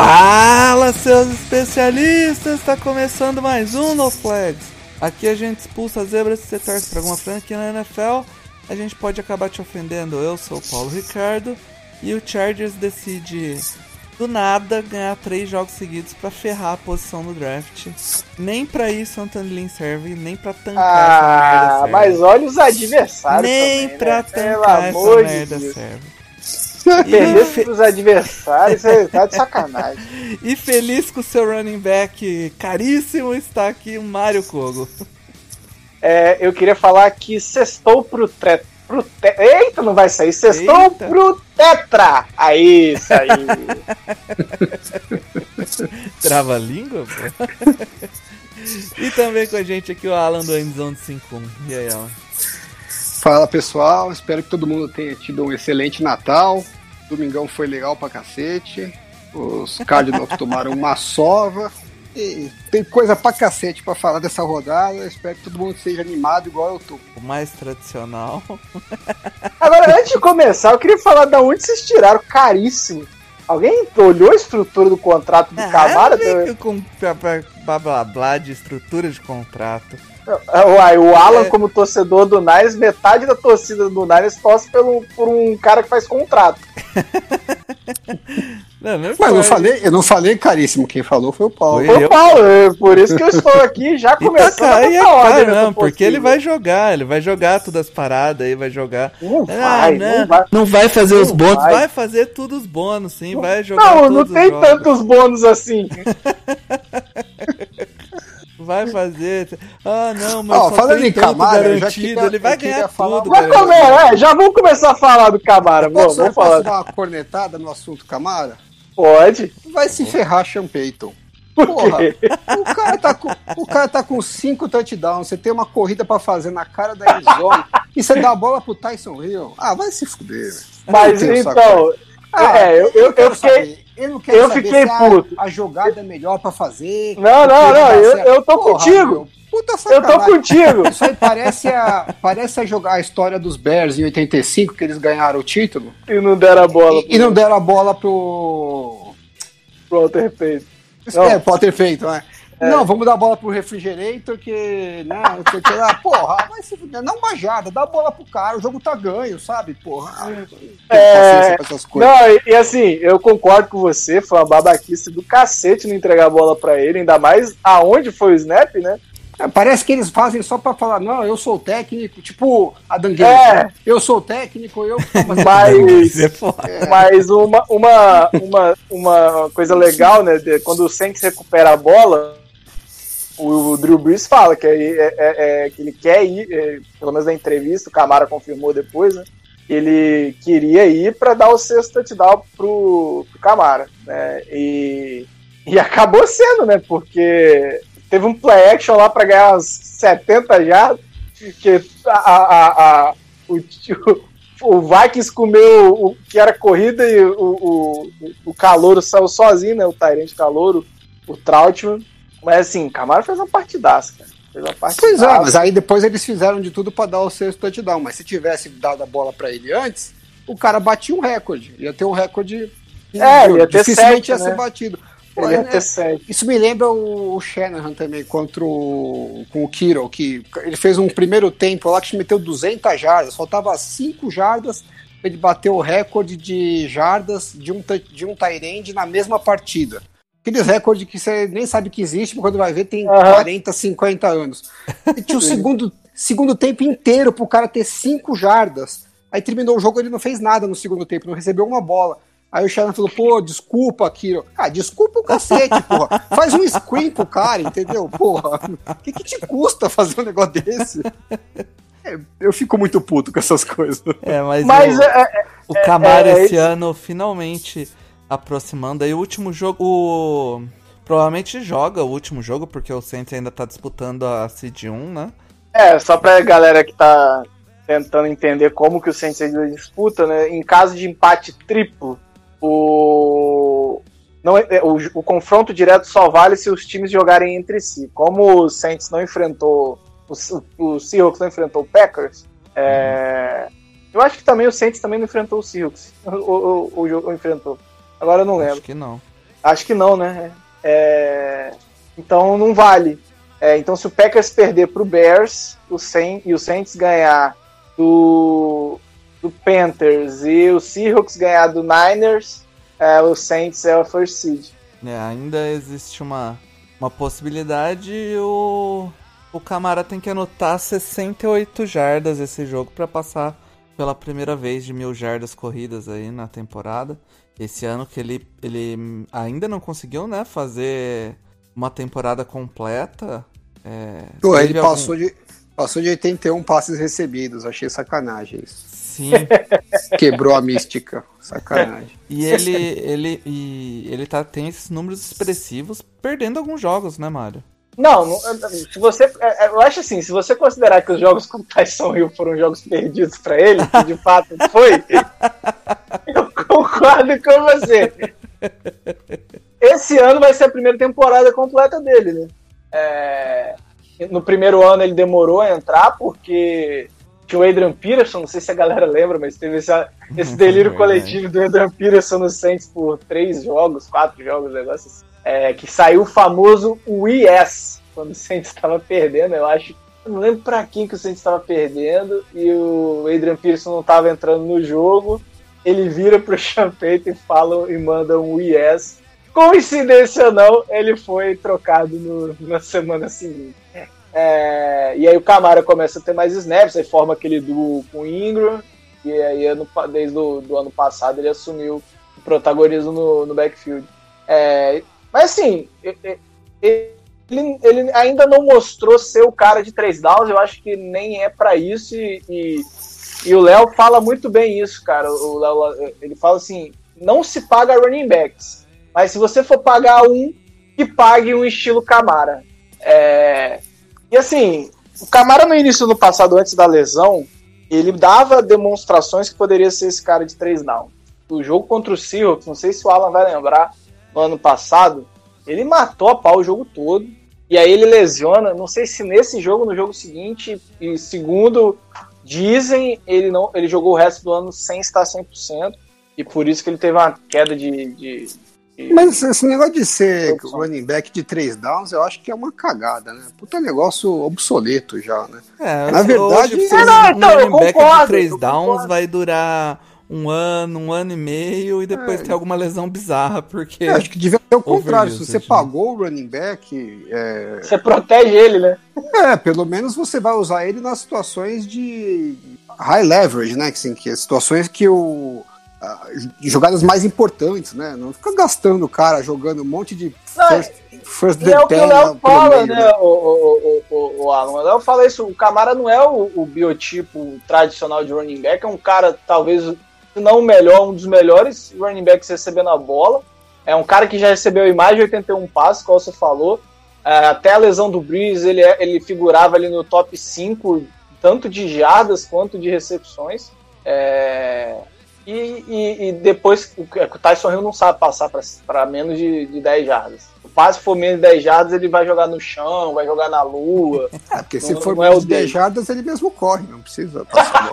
Fala, seus especialistas! Está começando mais um No Flags. Aqui a gente expulsa zebras se você torce para alguma franquia na NFL. A gente pode acabar te ofendendo. Eu sou o Paulo Ricardo e o Chargers decide do nada ganhar três jogos seguidos para ferrar a posição no draft. Nem para isso Anthony Lynn serve, nem para tancar essa merda Ah, serve. mas olha os adversários. nem pra né? Pelo tancar essa amor de merda serve. Perder pros adversários, você tá de sacanagem. E feliz com o seu running back caríssimo está aqui o Mário Kogo. É, eu queria falar que sextou pro, tre... pro te... Eita, não vai sair. Sextou Eita. pro Tetra. Aí, isso aí. Trava a língua, pô. e também com a gente aqui o Alan do Endzone 51. E aí, Alan? Fala pessoal, espero que todo mundo tenha tido um excelente Natal. Domingão foi legal pra cacete. Os Cardinals tomaram uma sova. E tem coisa pra cacete pra falar dessa rodada. Eu espero que todo mundo seja animado igual eu tô. O mais tradicional. Agora, antes de começar, eu queria falar da onde vocês tiraram caríssimo. Alguém olhou a estrutura do contrato do Camara? Ah, vem com blá, blá, blá, blá, blá de estrutura de contrato. Uai, o Alan, É. como torcedor do Niners, metade da torcida do Niners torce pelo, por um cara que faz contrato. Não, não Mas eu não foi. falei, eu não falei caríssimo, quem falou foi o Paulo. Foi. Ô, Eu- Paulo, é por isso que eu estou aqui já E tá começando caro, e é ordem não, porque ele vai jogar, ele vai jogar todas as paradas aí, vai jogar. Não Ah, vai, não, não vai. não vai fazer os Não bônus, vai. vai. fazer tudo os bônus, sim, vai jogar Não, todos não os tem tantos bônus assim. Vai fazer. Ah, não, mas Ó, só falando tem em Camara, eu já garantido, queria- ele vai eu ganhar falar tudo. cara. como é? É, Já vamos começar a falar do Camara, vamos, vamos posso falar. dar uma cornetada no assunto Camara? Pode. Vai se ferrar, Sean Payton. Por Porra, o cara, tá com, o cara tá com cinco touchdowns, você tem uma corrida pra fazer na cara da endzone e você dá a bola pro Tyson Hill. Ah, vai se fuder. Mas então, Ah, é, eu, eu, quero eu fiquei. Eu não quero eu saber fiquei se a- puto. A, jogada é melhor pra fazer. Não, não, não, eu- eu tô contigo. meu, puta Eu tô sacanagem. contigo. Isso aí parece a, parece a jogar a história dos Bears em 85, que eles ganharam o título. E não deram a bola E, e não deram a bola pro. pro Walter Payton. Não. É, pode ter feito, né? Não, vamos dar a bola pro refrigerator, que. Não, não sei o que lá. Porra, vai se fuder. Não uma jada, dá a bola pro cara, o jogo tá ganho, sabe? Porra. É, paciência pra essas coisas. Não, e, e assim, eu concordo com você, foi uma babaquice do cacete não entregar a bola pra ele, ainda mais aonde foi o snap, né? É, Parece que eles fazem só pra falar, não, eu sou o técnico, tipo a Dangueira. É. Eu sou o técnico, eu. Mas, é foda. mas uma, uma, uma, uma coisa legal, né? de- quando o Saints recupera a bola, o, Drew Brees fala que, é, é- é- que ele quer ir, é, pelo menos na entrevista, o Camara confirmou depois, né? Ele queria ir para dar o sexto touchdown pro, pro Camara, né? E, e acabou sendo, né? Porque teve um play action lá para ganhar uns 70 jardas, que a, a, a, o, o Vikings comeu o que era corrida e o, o, o Calouro saiu sozinho, né? O Tyrande Calouro, o Trautmann. Mas assim, o Camaro fez uma partidaça, cara. Fez uma partidaça. Pois é, mas aí depois eles fizeram de tudo pra dar o sexto touchdown. Mas se tivesse dado a bola pra ele antes, o cara batia um recorde. Ia ter um recorde. É, ia ter dificilmente sete, ia né? ser batido. Pô, Ele ia é- ter sete. Isso me lembra o, o Shanahan também contra o, com o Kiro, que ele fez um primeiro tempo lá que meteu 200 jardas, faltava 5 jardas pra ele bater o recorde de jardas de um, de um Tyrande na mesma partida. Aqueles recordes que você nem sabe que existe, mas quando vai ver tem Aham. 40, 50 anos. E tinha o segundo, segundo tempo inteiro pro cara ter 5 jardas. Aí terminou o jogo, ele não fez nada no segundo tempo, não recebeu uma bola. Aí o Shannon falou, pô, desculpa, Kiro. Ah, desculpa o cacete, porra. Faz um screen pro cara, entendeu? Porra, o que, que te custa fazer um negócio desse? É, eu fico muito puto com essas coisas. É, mas, Mas o, é, é, o Camaro é, é esse ano finalmente aproximando. Aí o último jogo. O... Provavelmente joga o último jogo, porque o Saints ainda tá disputando a Seed 1, né? É, só pra galera que tá tentando entender como que o Saints ainda disputa, né? Em caso de empate triplo, o, não, é, o, o, confronto direto só vale se os times jogarem entre si. Como o Saints não enfrentou. O, o Seahawks não enfrentou o Packers, é, eu acho que também o Saints também não enfrentou o Seahawks. O, o, o, enfrentou. Agora eu não lembro. Acho que não. Acho que não, né? É, então não vale. É, então se o Packers perder pro Bears o Saints, e o Saints ganhar do, do Panthers e o Seahawks ganhar do Niners, é, o Saints é o first seed. É, ainda existe uma, uma possibilidade o, o Camara tem que anotar 68 jardas esse jogo para passar pela primeira vez de mil jardas corridas aí na temporada. Esse ano que ele, ele ainda não conseguiu, né, fazer uma temporada completa. É, Pô, ele algum... passou, de, passou de 81 passes recebidos, achei sacanagem isso. Sim. Quebrou a mística. Sacanagem. E ele, ele, e ele tá, tem esses números expressivos perdendo alguns jogos, né, Mário? Não, se você. É, é, eu acho assim, se você considerar que os jogos com Tyson Hill foram jogos perdidos para ele, que de fato foi, eu concordo com você. Esse ano vai ser a primeira temporada completa dele, né? É, no primeiro ano ele demorou a entrar porque tinha o Adrian Peterson, não sei se a galera lembra, mas teve esse, esse delírio coletivo do Adrian Peterson no Saints por três jogos, quatro jogos, negócio assim é, que saiu o famoso Yes, quando o Saints estava perdendo, eu acho. Eu não lembro para quem que o Saints estava perdendo e o Adrian Peterson não estava entrando no jogo. Ele vira pro Sean e fala e manda um Yes. Coincidência ou não, ele foi trocado no, na semana seguinte. É, e aí o Camara começa a ter mais snaps, aí forma aquele duo com o Ingram, e aí ano, desde o do ano passado ele assumiu o protagonismo no, no backfield. É, mas assim, ele, ele, ainda não mostrou ser o cara de três downs, eu acho que nem é para isso. E, e, e o Léo fala muito bem isso, cara. O Léo, ele fala assim: não se paga running backs, mas se você for pagar um, que pague um estilo Camara. É, e assim, o Camara no início do passado, antes da lesão, ele dava demonstrações que poderia ser esse cara de três downs. O jogo contra o Seahawks, não sei se o Alan vai lembrar, no ano passado, ele matou a pau o jogo todo. E aí ele lesiona, não sei se nesse jogo, no jogo seguinte, e segundo dizem, ele não ele jogou o resto do ano sem estar 100%, e por isso que ele teve uma queda de. de, de Mas esse negócio de ser running back de três downs, eu acho que é uma cagada, né? Puta negócio obsoleto já, né? É, Na verdade, hoje, é, não, então, um running back de três downs vai durar um ano, um ano e meio e depois é. tem alguma lesão bizarra, porque. É, acho que devia ser o contrário. Se você pagou o running back. É... Você protege ele, né? É, pelo menos você vai usar ele nas situações de high leverage, né? Assim, que é situações que o. jogadas mais importantes, né? Não fica gastando o cara jogando um monte de first, first e é o que o Léo fala, meio, né? né? O, o, o, o, Alan. O Léo fala isso, o Camara não é o, o biotipo tradicional de running back, é um cara talvez não o melhor, um dos melhores running backs recebendo a bola. É um cara que já recebeu mais de 81 passes, como você falou. É, até a lesão do Breeze, ele, é, ele figurava ali no top 5, tanto de jardas quanto de recepções. É, e, e, e, depois o, o Tyson Hill não sabe passar para menos de, de 10 jardas passe for menos de 10 jardas, ele vai jogar no chão, vai jogar na lua. É, porque se não, for não é menos de 10 jardas, ele mesmo corre, não precisa passar.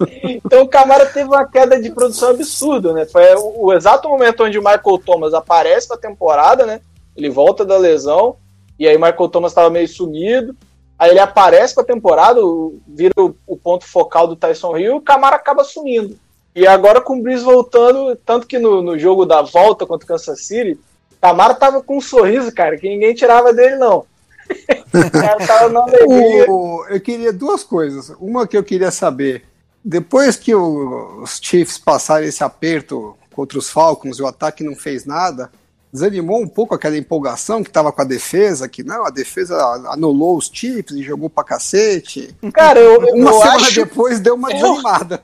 então o Camara teve uma queda de produção absurda, né? Foi o, o exato momento onde o Michael Thomas aparece na temporada, né? Ele volta da lesão, e aí o Michael Thomas estava meio sumido. Aí ele aparece pra temporada, vira o, o ponto focal do Tyson Hill, e o Camara acaba sumindo. E agora com o Breeze voltando, tanto que no, no jogo da volta contra o Kansas City, Camaro tava com um sorriso, cara, que ninguém tirava dele, não. o, eu queria duas coisas. Uma que eu queria saber. Depois que o, os Chiefs passaram esse aperto contra os Falcons e o ataque não fez nada, desanimou um pouco aquela empolgação que tava com a defesa, que não, a defesa anulou os chips e jogou pra cacete. Cara, eu, Uma eu semana acho, depois deu uma Eu- desanimada.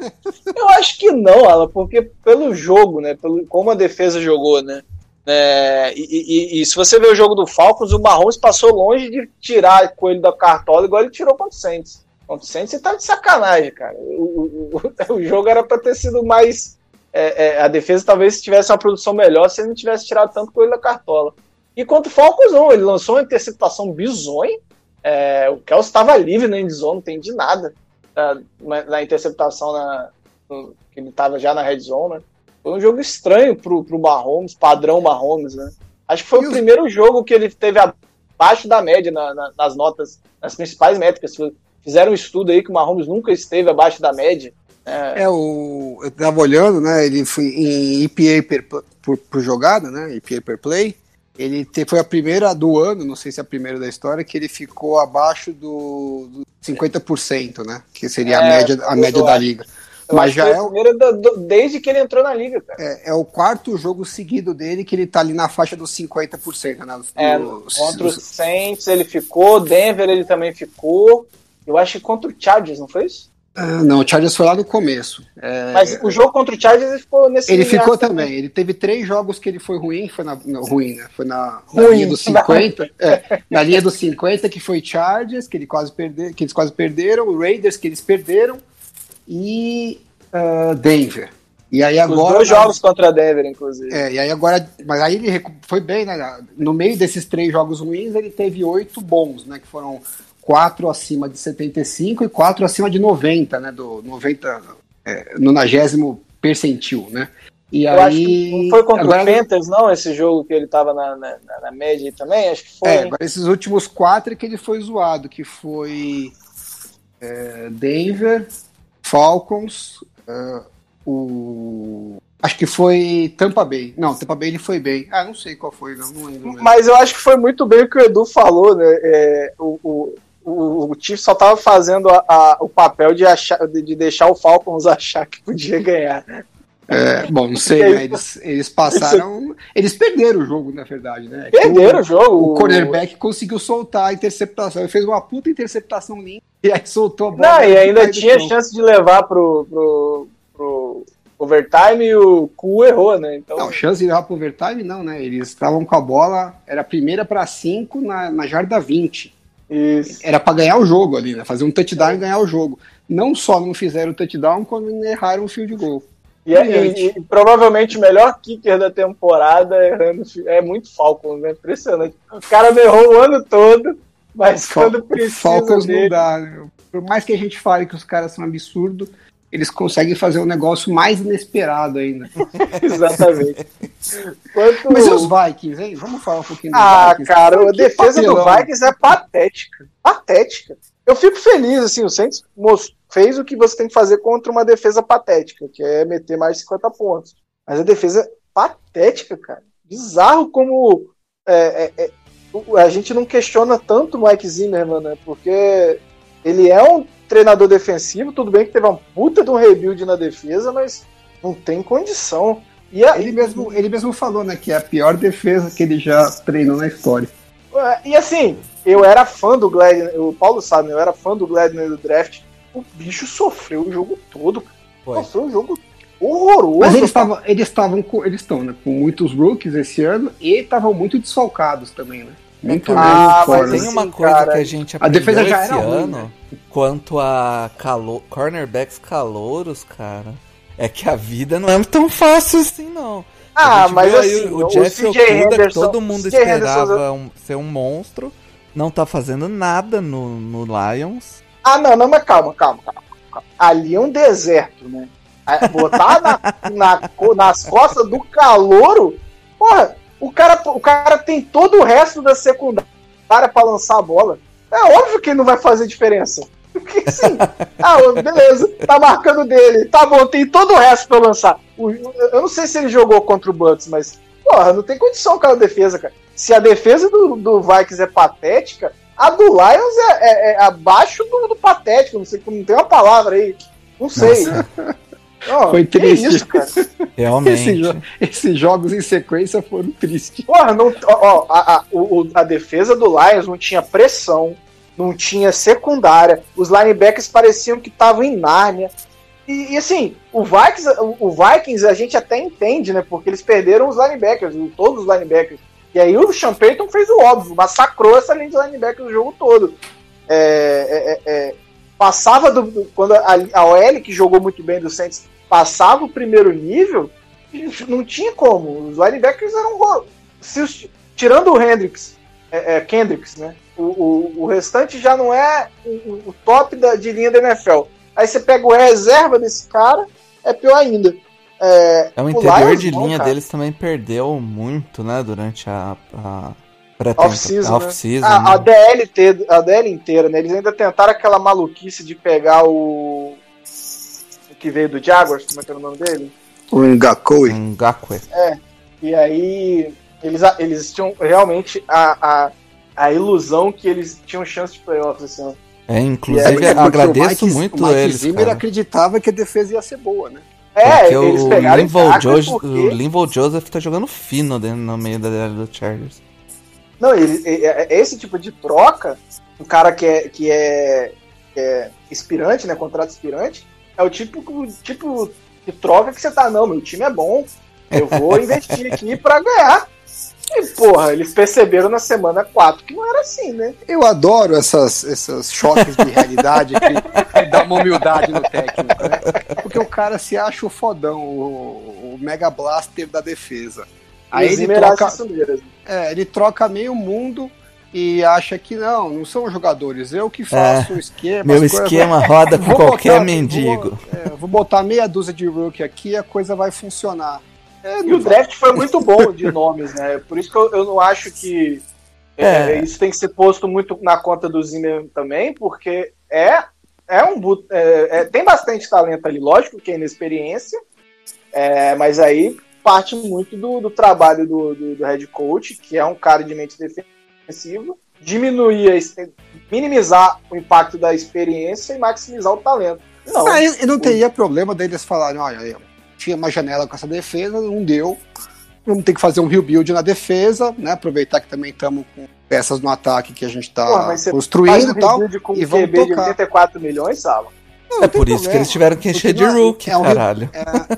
eu acho que não, Alan, porque pelo jogo, né? Pelo, como a defesa jogou, né? É, e, e- e se você ver o jogo do Falcons, o Mahomes passou longe de tirar coelho da cartola, igual ele tirou contra o Saints. Contra o Saints, você tá de sacanagem, cara. O, o- o- jogo era pra ter sido mais. é, é, a defesa talvez tivesse uma produção melhor se ele não tivesse tirado tanto coelho da cartola. E contra o Falcons, não. Ele lançou uma interceptação bizonha. É, o Kelsey estava livre na endzone, não entendi nada na, na- na interceptação na, no- que ele estava já na red zone. Né? Foi um jogo estranho pro, pro Mahomes, padrão Mahomes, né? Acho que foi E o os- primeiro jogo que ele teve abaixo da média na- na- nas notas, nas principais métricas. Fizeram um estudo aí que o Mahomes nunca esteve abaixo da média. É, É, o, eu tava olhando, né? Ele foi em EPA per, por, por jogada, né? EPA per play. Ele te- foi a primeira do ano, não sei se é a primeira da história, que ele ficou abaixo do, do 50%, né? Que seria a É, média, a média da liga. Eu Mas já é o o, primeiro da- do- desde que ele entrou na liga, cara. é, é o quarto jogo seguido dele que ele tá ali na faixa dos 50%, né? É, Dos- contra os Saints ele ficou, Denver ele também ficou. Eu acho que contra o Chargers, não foi isso? Ah, não, o Chargers foi lá no começo. É, Mas o jogo contra o Chargers ele ficou nesse Ele ficou também. Ele teve três jogos que ele foi ruim, foi na não, ruim, né? Foi na, na Ruim. linha dos 50. é, na linha dos 50 que foi Chargers, que ele quase perde, que eles quase perderam, Raiders que eles perderam e ah, Denver. E aí Os agora dois jogos contra Denver, inclusive. é, e aí agora, mas aí ele foi bem, né? No meio desses três jogos ruins, ele teve oito bons, né? Que foram quatro acima de 75 e quatro acima de 90, né? Do 90, é, nonagésimo percentil, né? E Eu acho aí que não foi contra agora, o Panthers, não, esse jogo que ele tava na, na, na- média também? Acho que foi. é, agora esses últimos quatro é que ele foi zoado, que foi é, Denver, Falcons, é, o acho que foi Tampa Bay. Não, Tampa Bay ele foi bem. Ah, não sei qual foi, não, não lembro. mesmo. Mas eu acho que foi muito bem o que o Edu falou, né? É, o, o, o, o só tava fazendo a- a- o papel de, achar, de, de deixar o Falcons achar que podia ganhar. É, bom, não sei, né? Eles, eles passaram. Eles perderam o jogo, na verdade, né? Perderam o jogo. o cornerback conseguiu soltar a interceptação. Ele fez uma puta interceptação linda e aí soltou a bola. Não, e ainda tinha chance de levar pro, pro, pro overtime e o Cu errou, né? Então, Não, chance de levar pro overtime, não, né? Eles estavam com a bola, era a primeira para 5 na, na jarda 20. isso. Era para ganhar o jogo ali, né? Fazer um touchdown e ganhar o jogo. Não só não fizeram o touchdown, como erraram o field goal. E, é- e- e provavelmente o melhor kicker da temporada errando, é muito Falcons, né? Impressionante. O cara me errou o ano todo, mas Fal- quando precisa Falcons não dele, dá. né? Por mais que a gente fale que os caras são absurdos, eles conseguem fazer um negócio mais inesperado ainda. Exatamente. Quanto... Mas e os Vikings, hein? Vamos falar um pouquinho Ah, Vikings. cara, a defesa do papelão. Vikings é patética. Patética. Eu fico feliz, assim, o Saints mos- fez o que você tem que fazer contra uma defesa patética, que é meter mais de 50 pontos. Mas a defesa é patética, cara. Bizarro como é, é, é, a gente não questiona tanto o Mike Zimmerman, né? Porque ele é um treinador defensivo, tudo bem que teve uma puta de um rebuild na defesa, mas não tem condição. E a- Ele mesmo, ele mesmo falou, né, que é a pior defesa que ele já treinou na história. É, E assim, eu era fã do Gladney, o Paulo sabe, né? Eu era fã do Gladney do draft. O bicho sofreu o jogo todo. Foi. Sofreu um jogo horroroso. Mas eles estavam, eles estavam com, eles estão, né, com muitos rookies esse ano e estavam muito desfalcados também, né? Muito Ah, mesmo mas. Tem Sim, uma coisa cara. que a gente A aprendeu defesa já esse era ruim, ano né? quanto a calo... cornerbacks calouros, cara. É que a vida não é tão fácil assim, não. Ah, A mas assim, o o Jeff CJ Okuda, que Henderson- todo mundo esperava um- ser um monstro, não tá fazendo nada no, no Lions. Ah, não, não, mas calma, calma, calma. calma. Ali é um deserto, né? Botar na, na nas costas do calouro, porra, o cara, o cara tem todo o resto da secundária pra lançar a bola. É óbvio que não vai fazer diferença. Porque assim, ah, beleza, tá marcando dele, tá bom, tem todo o resto pra lançar. Eu não sei se ele jogou contra o Bucks, mas, porra, não tem condição com a defesa, cara. Se a defesa do, do Vikings é patética, a do Lions é, é- é abaixo do, do patético, não sei como, não tem uma palavra aí. Não sei. Foi triste. isso, cara. Realmente. Esse jo- esses jogos em sequência foram tristes. Porra, não, ó, ó, a, a, o- a defesa do Lions não tinha pressão, não tinha secundária, os linebackers pareciam que estavam em Nárnia. E, e, assim, o Vikings, o, o Vikings a gente até entende, né? Porque eles perderam os linebackers, todos os linebackers. E aí o Sean Payton fez o óbvio, massacrou essa linha de linebackers o jogo todo. É, é, é, é, passava do, do- quando a, a OL que jogou muito bem do Saints passava o primeiro nível, não tinha como. Os linebackers eram se os- tirando o Hendricks, é, é, Kendricks, né? O, o, o restante já não é o- o top da, de linha da NFL. Aí você pega o reserva desse cara, é pior ainda. É, É, o o interior Lions de não, linha cara. deles também perdeu muito, né? Durante a, a pré Off-season, né? off-season, A, a né? DL, te- a DL inteira, né? Eles ainda tentaram aquela maluquice de pegar o. o que veio do Jaguars, como é que era o nome dele? O Ngakoi. Um Ngakwe. E aí eles, eles tinham realmente a, a, a ilusão que eles tinham chance de playoffs esse ano. É, inclusive, porque agradeço o Mike, muito o Mike eles, Zimmer cara. acreditava que a defesa ia ser boa, né? É, eles o pegaram Linval, Ngakwe Joseph, porque- o Linval Joseph tá jogando fino dentro, no meio da DL do Chargers. Não, ele, é, esse tipo de troca, um cara que é, que é, que é expirante, né? Contrato expirante, é o tipo, o tipo de troca que você tá, não, meu time é bom, eu vou investir aqui pra ganhar. E, porra, eles perceberam na semana 4 que não era assim, né? Eu adoro essas, esses choques de realidade que, que dá uma humildade no técnico, né? Porque o cara se acha o fodão, o, o Mega Blaster da defesa. Aí E ele troca, é, ele troca meio mundo e acha que não, não são os jogadores, eu que faço o esquema. Meu as coisas- esquema roda com qualquer botar- mendigo. Vou, é, vou botar meia dúzia de rookie aqui e a coisa vai funcionar. É, E o draft foi muito bom de nomes, né? Por isso que eu, eu não acho que é, É. isso tem que ser posto muito na conta do Zimmer também, porque é, é um é, é- tem bastante talento ali, lógico que é inexperiência, é, mas aí parte muito do, do trabalho do, do, do head coach, que é um cara de mente defensiva, diminuir, minimizar o impacto da experiência e maximizar o talento. Não, Ah, e e não teria problema deles falarem, olha, eu tinha uma janela com essa defesa, não deu. Vamos ter que fazer um rebuild na defesa, né? Aproveitar que também estamos com peças no ataque que a gente está construindo e tal. com e vamos QB de tocar. 84 milhões, Sala. Não, É por isso que eles tiveram que encher de é- rookie, é um- caralho.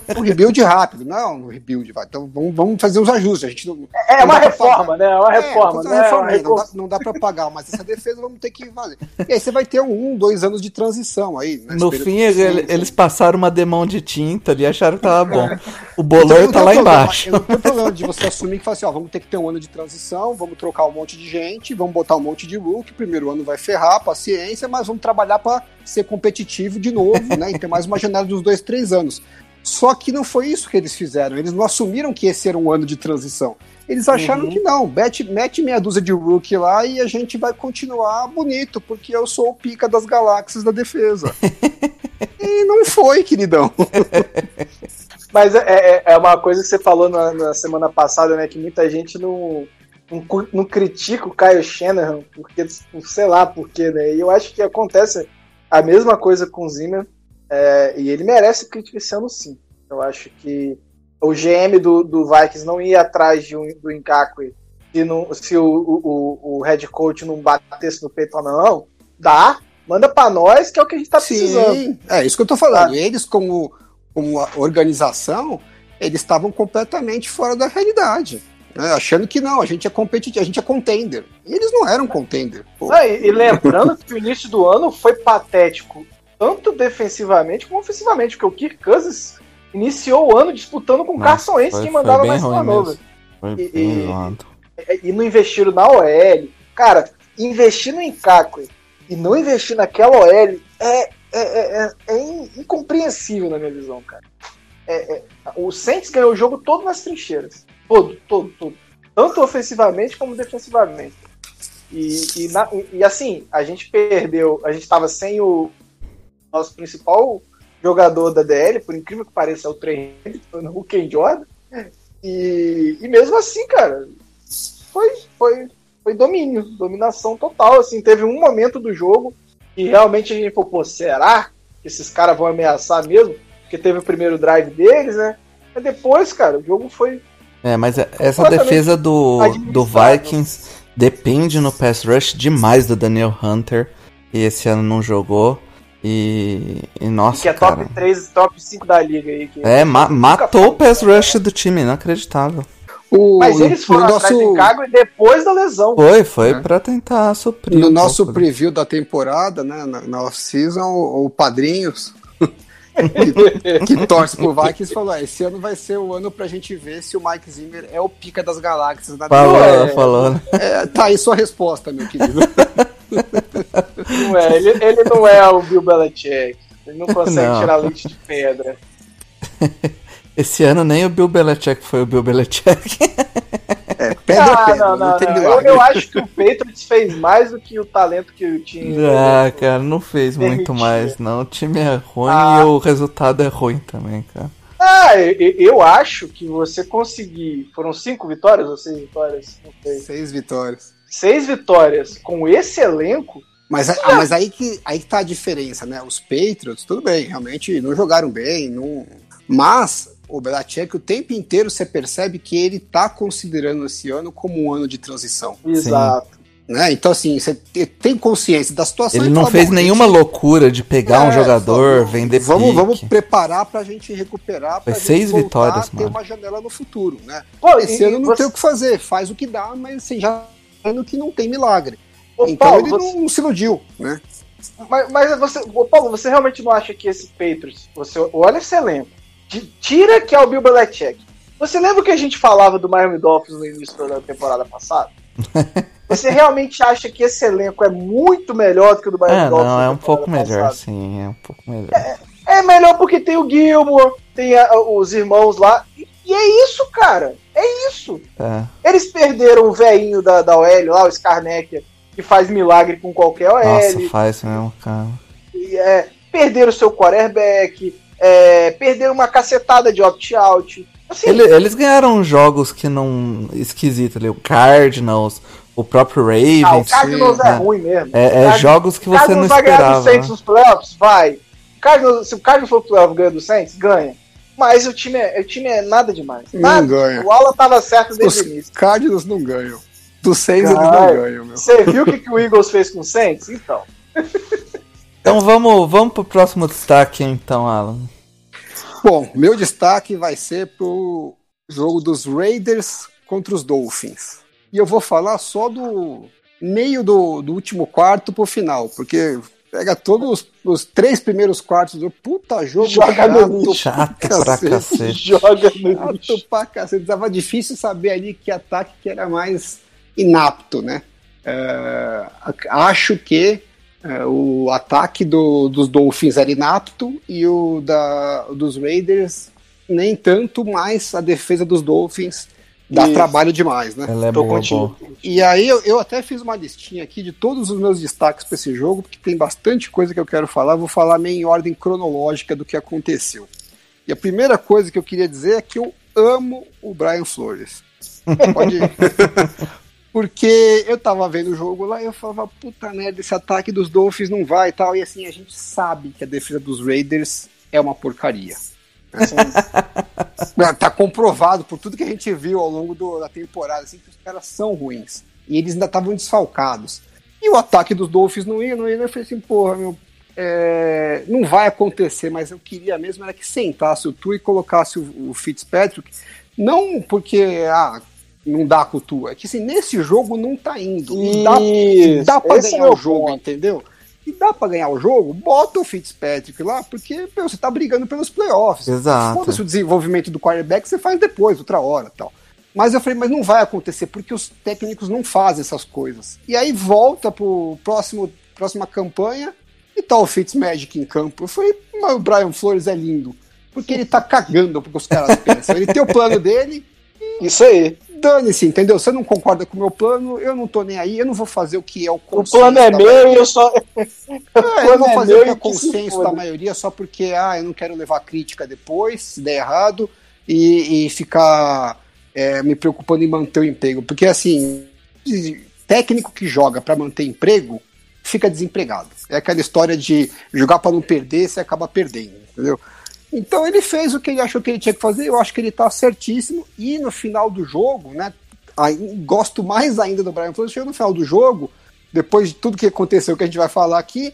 É um rebuild rápido, não, um rebuild, vai. Então vamos, vamos fazer os ajustes. A gente não, É Não uma reforma, pagar. né? É uma É, reforma, fazer né? uma reforma, É uma não, dá, não dá pra pagar, mas essa defesa vamos ter que fazer. E aí você vai ter um, dois anos de transição aí. né? No fim, ele- eles passaram uma demão de tinta ali e acharam que tava bom. O Então, bolor não tá lá problema, embaixo. Não tem problema de você assumir que fala assim, ó, vamos ter que ter um ano de transição, vamos trocar um monte de gente, vamos botar um monte de rookie, primeiro ano vai ferrar, paciência, mas vamos trabalhar para ser competitivo de novo, né? E ter mais uma janela dos dois, três anos. Só que não foi isso que eles fizeram. Eles não assumiram que esse era um ano de transição. Eles acharam Uhum. que não. Mete, mete meia dúzia de rookie lá e a gente vai continuar bonito, porque eu sou o pica das galáxias da defesa. e não foi, queridão. Mas é, é, é uma coisa que você falou na, na semana passada, né? Que muita gente não, não, não critica o Kyle Shanahan, porque, sei lá por quê, né? E eu acho que acontece a mesma coisa com o Zimmer, é, e ele merece crítica esse ano sim. Eu acho que o GM do, do Vikings não ia atrás de um, do Ngakwe se, não, se o, o, o- head coach não batesse no peito não, dá, manda pra nós que é o que a gente tá precisando. Sim, é isso que eu tô falando. Eles, como, como organização, eles estavam completamente fora da realidade. Né? Achando que não, a gente é competitivo, a gente é contender. E eles não eram contender. pô. Não, e, e lembrando que o início do ano foi patético, tanto defensivamente como ofensivamente, porque o Kirk Cousins iniciou o ano disputando com o Carson Wentz, foi mandava mais. Foi E- e- zoado. E não investiram na OL. Cara, investir no Incacue e não investir naquela OL é, é, é, é- é in- incompreensível na minha visão, cara. É- é- o Saints ganhou o jogo todo nas trincheiras. Todo, todo, todo. Tanto ofensivamente como defensivamente. E, e, na- e- e, assim, a gente perdeu, a gente tava sem o nosso principal jogador da DL, por incrível que pareça, é o Trey o Ken Jordan. E, e mesmo assim, cara, foi, foi, foi domínio, dominação total. Assim, teve um momento do jogo que realmente a gente falou, pô, será que esses caras vão ameaçar mesmo? porque teve o primeiro drive deles, né? Mas depois, cara, o jogo foi. É, mas é- essa defesa do, do. Vikings depende no pass rush demais do Daniel Hunter. E esse ano não jogou. E, e nossa, que é cara. top 3, top 5 da liga aí. Que... É, ma- matou o pass rush do time, inacreditável. O, Mas eles foram no atrás nosso, do Chicago depois da lesão. Foi, foi É. pra tentar suprir. no um nosso pouco. preview da temporada, né, na, na off-season, o, o Padrinhos, que, que torce pro Vikings, falou: "Ah, esse ano vai ser o ano pra gente ver se o Mike Zimmer é o pica das galáxias. Na Falou, É. falou. né? É, tá aí sua resposta, meu querido. Não é, ele, ele não é o Bill Belichick. Ele não consegue Não. tirar leite de pedra. Esse ano nem o Bill Belichick foi o Bill Belichick. É, ah, pedra, não, não, não, tem. Eu, eu acho que o Patriots fez mais do que o talento que o time. ah, cara, não fez muito mais, não. O time é ruim Ah. e o resultado é ruim também, cara. Ah, eu, eu acho que você conseguir. Foram cinco vitórias ou seis vitórias? Não sei. Seis vitórias. Seis vitórias com esse elenco. Mas, ah, mas aí, que, aí que tá a diferença, né? Os Patriots, tudo bem, realmente não jogaram bem, não... mas o Belichick o tempo inteiro você percebe que ele tá considerando esse ano como um ano de transição, Exato. né? Então assim, você te- tem consciência da situação. Ele não fala, fez "Bom, nenhuma gente, loucura de pegar um é, jogador, vamos- vender Vamos, pique. vamos preparar pra gente recuperar, pra Foi gente seis voltar vitórias, a ter mano. uma janela no futuro, né? Pô, Esse e- ano não você- tem o que fazer, faz o que dá, mas assim, já é ano que não tem milagre. Ô, então Paulo, ele você- não se iludiu, né? Mas, mas você, ô, Paulo, você realmente não acha que esse Patriots, você olha esse elenco, tira que é o Bill Belichick. Você lembra o que a gente falava do Miami Dolphins no início da temporada passada? Você realmente acha que esse elenco é muito melhor do que o do Miami É, Dolphins? não, é um pouco melhor, passada? sim, é um pouco melhor. É melhor porque tem o Gilmore, tem a- os irmãos lá. E, e é isso, cara. É isso. É. Eles perderam o velhinho da, da OL lá, o Scarnecker, que faz milagre com qualquer OL. Nossa, faz mesmo, cara. E, é, perderam o seu quarterback, é, perderam uma cacetada de opt-out. Assim, Ele- eles ganharam jogos que não. esquisito ali. O Cardinals, o próprio Ravens. ah, o Cardinals é né? ruim mesmo. É, é jogos que o você não Cardinals vai ganhar do esperava. Saints né? nos playoffs? Vai. O Cardinals- se o Cardinals for pro playoff ganha do Saints, ganha. Mas o time é, o time é nada demais. Não Nada. ganha. O Aula tava certo desde Os o início. Cardinals não ganham. Dos seis eles não Cara, ganham, meu. Você viu o que, que o Eagles fez com o Saints? Então. Então vamos, vamos pro próximo destaque, então, Alan. Bom, meu destaque vai ser pro jogo dos Raiders contra os Dolphins. E eu vou falar só do meio do, do último quarto pro final, porque pega todos os, os três primeiros quartos do puta jogo Joga no lixo. Chato pra pra cacete. Joga no lixo. Chato pra cacete. Tava difícil saber ali que ataque que era mais inapto, né? É, acho que é, o ataque do- dos Dolphins era inapto e o da, dos Raiders nem tanto, mas a defesa dos Dolphins dá Isso. trabalho demais, né? Ela é Tô boa, contigo. boa. E aí eu, eu até fiz uma listinha aqui de todos os meus destaques para esse jogo, porque tem bastante coisa que eu quero falar. Vou falar meio em ordem cronológica do que aconteceu. E a primeira coisa que eu queria dizer é que eu amo o Brian Flores. Pode ir. Porque eu tava vendo o jogo lá e eu falava, puta merda, esse ataque dos Dolphins não vai e tal. E assim, a gente sabe que a defesa dos Raiders é uma porcaria. Assim, tá comprovado por tudo que a gente viu ao longo do- da temporada, assim, que os caras são ruins. E eles ainda estavam desfalcados. E o ataque dos Dolphins não ia, não ia. Eu falei assim, porra, meu, é, não vai acontecer, mas eu queria mesmo era que sentasse o Tu e colocasse o, o Fitzpatrick. Não porque ah, não dá com Tu, é que assim, nesse jogo não tá indo. E dá, dá pra é ganhar meu o jogo, ponto. entendeu? E dá pra ganhar o jogo, bota o Fitzpatrick lá, porque meu, você tá brigando pelos playoffs. Exato. Foda-se o desenvolvimento do quarterback, você faz depois, outra hora tal. Mas eu falei, mas não vai acontecer, porque os técnicos não fazem essas coisas. E aí volta pro próximo, próxima campanha e tá o Fitzmagic em campo. Eu falei, mas o Brian Flores é lindo. Porque ele tá cagando porque os caras pensam. Ele tem o plano dele, Isso aí. Dane-se, entendeu? Você não concorda com o meu plano, eu não tô nem aí, eu não vou fazer o que é o O consenso plano é meu e eu só. é, eu plano vou é fazer meu o que é consenso da maioria só porque ah, eu não quero levar crítica depois, se der errado, e, e ficar é, me preocupando em manter o emprego. Porque assim, técnico que joga para manter emprego fica desempregado. É aquela história de jogar para não perder, você acaba perdendo, entendeu? Então ele fez o que ele achou que ele tinha que fazer, eu acho que ele tá certíssimo. E no final do jogo, né? Aí, gosto mais ainda do Brian Flores, chegou no final do jogo, depois de tudo que aconteceu que a gente vai falar aqui,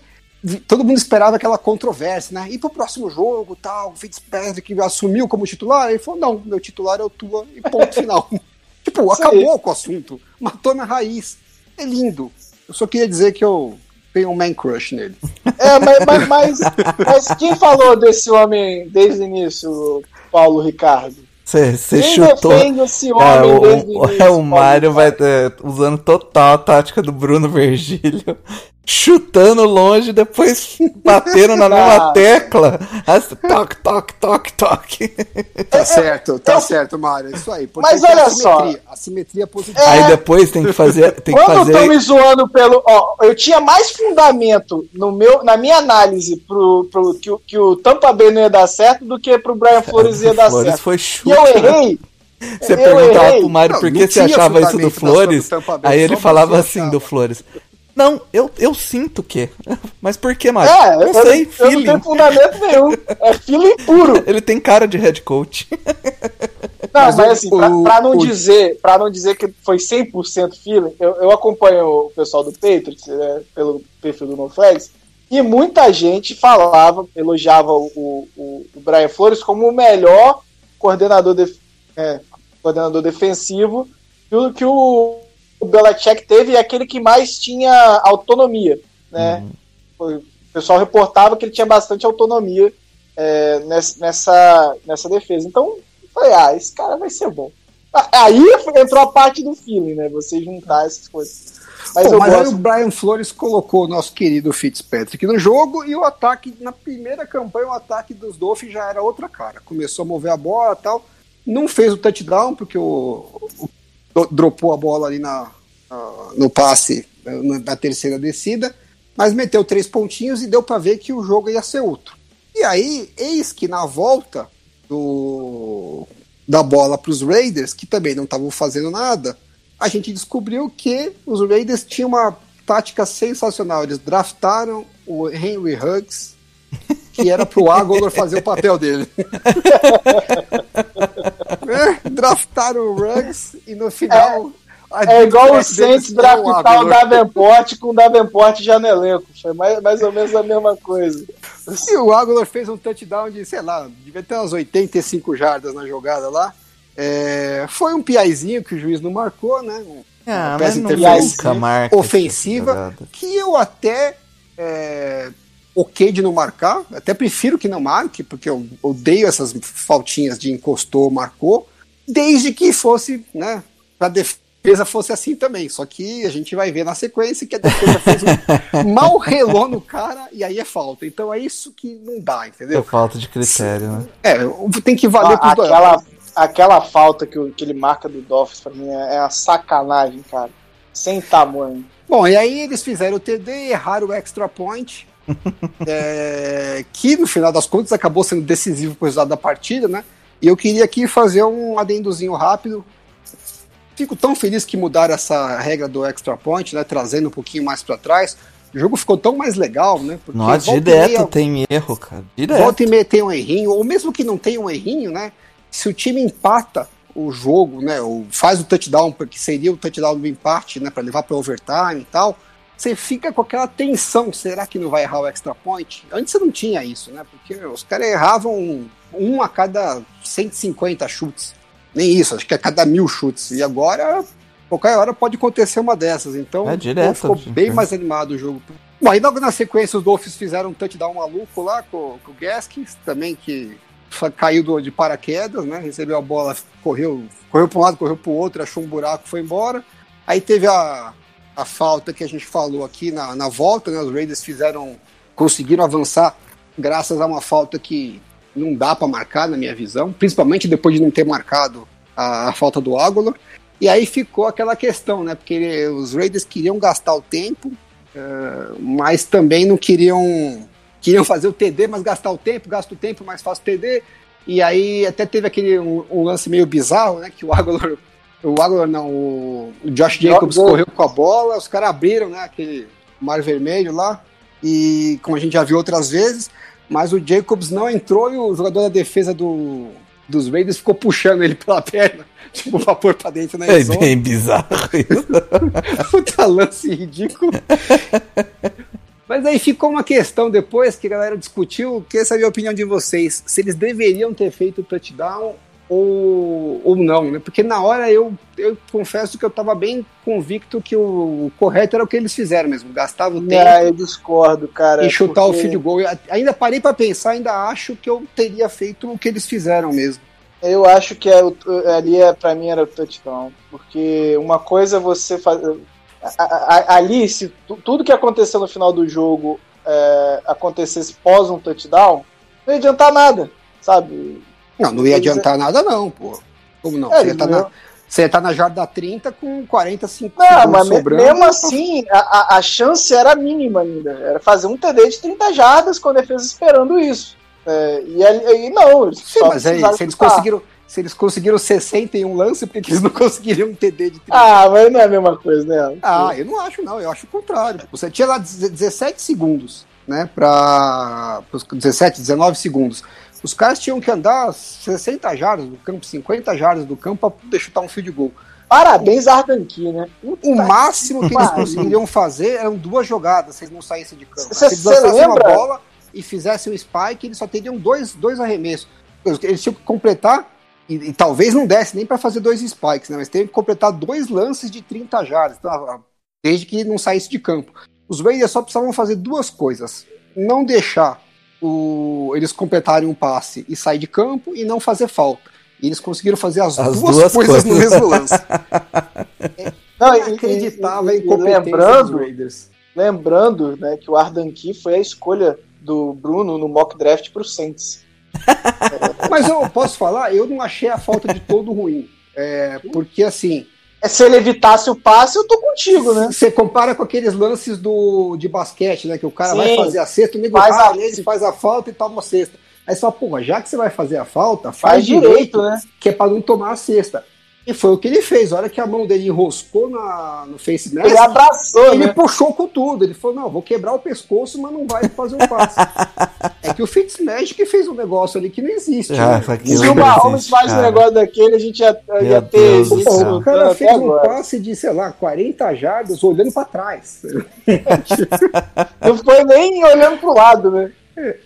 todo mundo esperava aquela controvérsia, né? E pro próximo jogo, tal, o Fitzpatrick assumiu como titular, ele falou, não, meu titular é o Tua, e ponto final. tipo, Isso acabou aí. com o assunto, matou na raiz. É lindo. Eu só queria dizer que eu tenho um man crush nele. É, mas, mas, mas, quem falou desse homem desde o início, Paulo Ricardo? Você chutou. Esse homem é, o, o, é, o Mário vai usando total a tática do Bruno Virgílio chutando longe, depois batendo na mesma tecla. Toque, toque, toque, toque. Tá certo, tá eu, certo, Mário. É isso aí. Mas olha a só. A simetria positiva. Aí depois tem que fazer. Tem Quando que fazer... estão me zoando pelo. Ó, eu tinha mais fundamento no meu, na minha análise pro, pro, que, o, que o Tampa Bay não ia dar certo do que pro Brian Flores ia dar Flores certo. Foi chute, e eu errei. Você eu perguntava errei. pro Mário por que você achava isso do Flores, aí ele falava assim do Flores. Não, eu, eu sinto que. Mas por que, Mário? É, não eu, sei, eu, feeling. Eu não tenho fundamento nenhum. É feeling puro. Ele tem cara de head coach. Não, mas, mas assim, o, pra, pra, não o... dizer, pra não dizer que foi 100% feeling, eu, eu acompanho o pessoal do Patriots né, pelo perfil do NoFlags, e muita gente falava, elogiava o, o, o Brian Flores como o melhor coordenador, de, é, coordenador defensivo que o, que o o Belichick teve é aquele que mais tinha autonomia, né? Uhum. O pessoal reportava que ele tinha bastante autonomia é, nessa, nessa defesa. Então, falei, ah, esse cara vai ser bom. Aí entrou a parte do feeling, né? Você juntar essas coisas. Mas, Pô, mas gosto... aí o Brian Flores colocou o nosso querido Fitzpatrick no jogo e o ataque, na primeira campanha, o ataque dos Dolphins já era outra cara. Começou a mover a bola e tal. Não fez o touchdown, porque o, o dropou a bola ali na, no passe na terceira descida, mas meteu três pontinhos e deu para ver que o jogo ia ser outro. E aí, eis que na volta do, da bola para os Raiders, que também não estavam fazendo nada, a gente descobriu que os Raiders tinham uma tática sensacional. Eles draftaram o Henry Huggs, que era pro Agolor fazer o papel dele. é, draftaram o Ruggs e no final. É, é igual o Saints draftar o Davenport com o Davenport já no elenco. Foi mais, mais ou menos a mesma coisa. E o Agolor fez um touchdown de, sei lá, devia ter umas 85 jardas na jogada lá. É, foi um piaizinho que o juiz não marcou, né? Ah, uma peça nunca ofensiva que eu até é, ok de não marcar, até prefiro que não marque, porque eu odeio essas faltinhas de encostou, marcou, desde que fosse, né, pra defesa fosse assim também. Só que a gente vai ver na sequência que a defesa fez um mal relou no cara e aí é falta. Então é isso que não dá, entendeu? É falta de critério, né? É, tem que valer ah, por aquela, aquela falta que, que ele marca do Dolphins pra mim é, é uma sacanagem, cara. Sem tamanho. Bom, e aí eles fizeram o TD, erraram o extra point é, que no final das contas acabou sendo decisivo para o resultado da partida, né? E eu queria aqui fazer um adendozinho rápido. Fico tão feliz que mudaram essa regra do extra point, né? Trazendo um pouquinho mais para trás. O jogo ficou tão mais legal, né? Porque Nossa, direto meia, tem erro, cara. Direto. Volta e meia tem um errinho, ou mesmo que não tenha um errinho, né? Se o time empata o jogo, né? Ou faz o touchdown, que seria o touchdown do empate, né? Para levar para overtime e tal você fica com aquela tensão, será que não vai errar o extra point? Antes você não tinha isso, né? Porque os caras erravam um a cada 150 chutes. Nem isso, acho que a cada mil chutes. E agora, qualquer hora pode acontecer uma dessas. Então, é direto, ficou bem mais animado o jogo. Bom, aí logo na sequência os Dolphins fizeram um touchdown maluco lá com, com o Gaskins, também que caiu do, de paraquedas, né? Recebeu a bola, correu, correu para um lado, correu para o outro, achou um buraco, foi embora. Aí teve a, a falta que a gente falou aqui na, na volta, né? Os Raiders fizeram, conseguiram avançar graças a uma falta que não dá para marcar, na minha visão, principalmente depois de não ter marcado a, a falta do Ágolo. E aí ficou aquela questão, né? Porque ele, os Raiders queriam gastar o tempo, uh, mas também não queriam queriam fazer o TD, mas gastar o tempo, gasta o tempo, mais fácil TD. E aí até teve aquele um, um lance meio bizarro, né? Que o Aguilar o Agolor não, o Josh Jacobs correu com a bola, os caras abriram, né, aquele mar vermelho lá, e como a gente já viu outras vezes, Mas o Jacobs não entrou e o jogador da defesa do, dos Raiders ficou puxando ele pela perna, tipo, vapor pra dentro na É bem bizarro isso. Puta lance ridículo. Mas aí ficou uma questão depois que a galera discutiu, queria saber a opinião de vocês, se eles deveriam ter feito o touchdown ou, ou não, né? Porque na hora eu, eu confesso que eu tava bem convicto que o, correto era o que eles fizeram mesmo, gastava o tempo É, eu discordo, cara. e chutar o porque field goal. Eu Ainda parei pra pensar, ainda acho que eu teria feito o que eles fizeram mesmo. Eu acho que é, ali é, pra mim era o touchdown. Porque uma coisa é você fazer. Ali, se tu- tudo que aconteceu no final do jogo é, acontecesse pós um touchdown, não ia adiantar nada, sabe? Não, não ia Eles- adiantar nada não, pô. Como não? É, você, ia tá não- na, você ia tá na jarda 30 com 45 Não, segundos mas sobrando. mesmo assim, a, a- chance era mínima ainda. Era fazer um TD de 30 jardas com a defesa esperando isso. É, e aí, e não, eles Sim, mas aí, se eles conseguiram, se eles conseguiram 61 lances, por que eles não conseguiriam um TD de 30? Ah, mas não é a mesma coisa, né? Ah, eu não acho, não. Eu acho o contrário. Você tinha lá 17 segundos, né? Pra. pros 17, 19 segundos. Os caras tinham que andar 60 jardas do campo, 50 jardas do campo pra poder chutar um field goal. Parabéns, Ardanqui, né? O máximo que eles conseguiriam fazer eram duas jogadas, se eles não saíssem de campo. Cê- se eles lançassem uma bola e fizessem o spike, eles só teriam dois, dois arremessos. Eles tinham que completar, e, e talvez não desse nem para fazer dois spikes, né? Mas teriam que completar dois lances de 30 jardas, então, ah, desde que não saísse de campo. Os Raiders só precisavam fazer duas coisas: não deixar o- eles completarem um passe e sair de campo, e não fazer falta. E eles conseguiram fazer as, As duas, duas coisas, no coisas. mesmo lance. Não, e- Inacreditável a e- e- e incompetência dos lembrando, Raiders. lembrando né, que o Ardanqui foi a escolha do Bruno no mock draft pro Saints. Mas eu posso falar, eu não achei a falta de todo ruim. É, porque assim, É, se ele evitasse o passe, eu tô contigo, né? você compara com aqueles lances do, de basquete, né? Que o cara Sim. vai fazer a cesta, o nego Faz faz a- ele faz a falta e toma a cesta. Aí você fala, pô, já que você vai fazer a falta, faz, Faz direito, direito, né? que é pra não tomar a cesta. E foi o que ele fez. A hora que a mão dele enroscou na, no face mask, Ele abraçou, ele né? puxou com tudo. Ele falou: não, vou quebrar o pescoço, mas não vai fazer o passe. é que o Fitzmagic fez um negócio ali que não existe. Ah, né? Se o Mahomes faz um negócio daquele, a gente ia, ia ter isso. Pô, o cara até fez um agora. passe de, sei lá, 40 jardas olhando pra trás. Não foi nem olhando pro lado, né?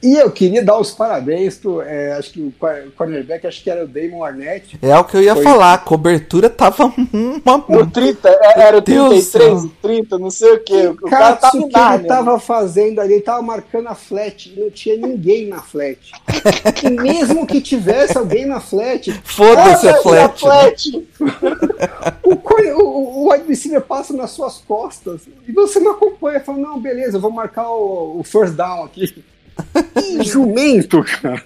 E eu queria dar os parabéns pro, é, acho que o cornerback, acho que era o Damon Arnett. É o que eu ia Foi. falar, a cobertura tava uma. No 30, é- era o Deus 33, do céu. 30, não sei o que. O cara Cara, tava o que ele Nárnia. tava fazendo ali, ele tava marcando a flat, e não tinha ninguém na flat. E mesmo que tivesse alguém na flat, Foda-se a Olha, flat. né? flat. o, o, o receiver passa nas suas costas e você não acompanha. Fala, não, beleza, eu vou marcar o, o first down aqui. Que jumento, cara.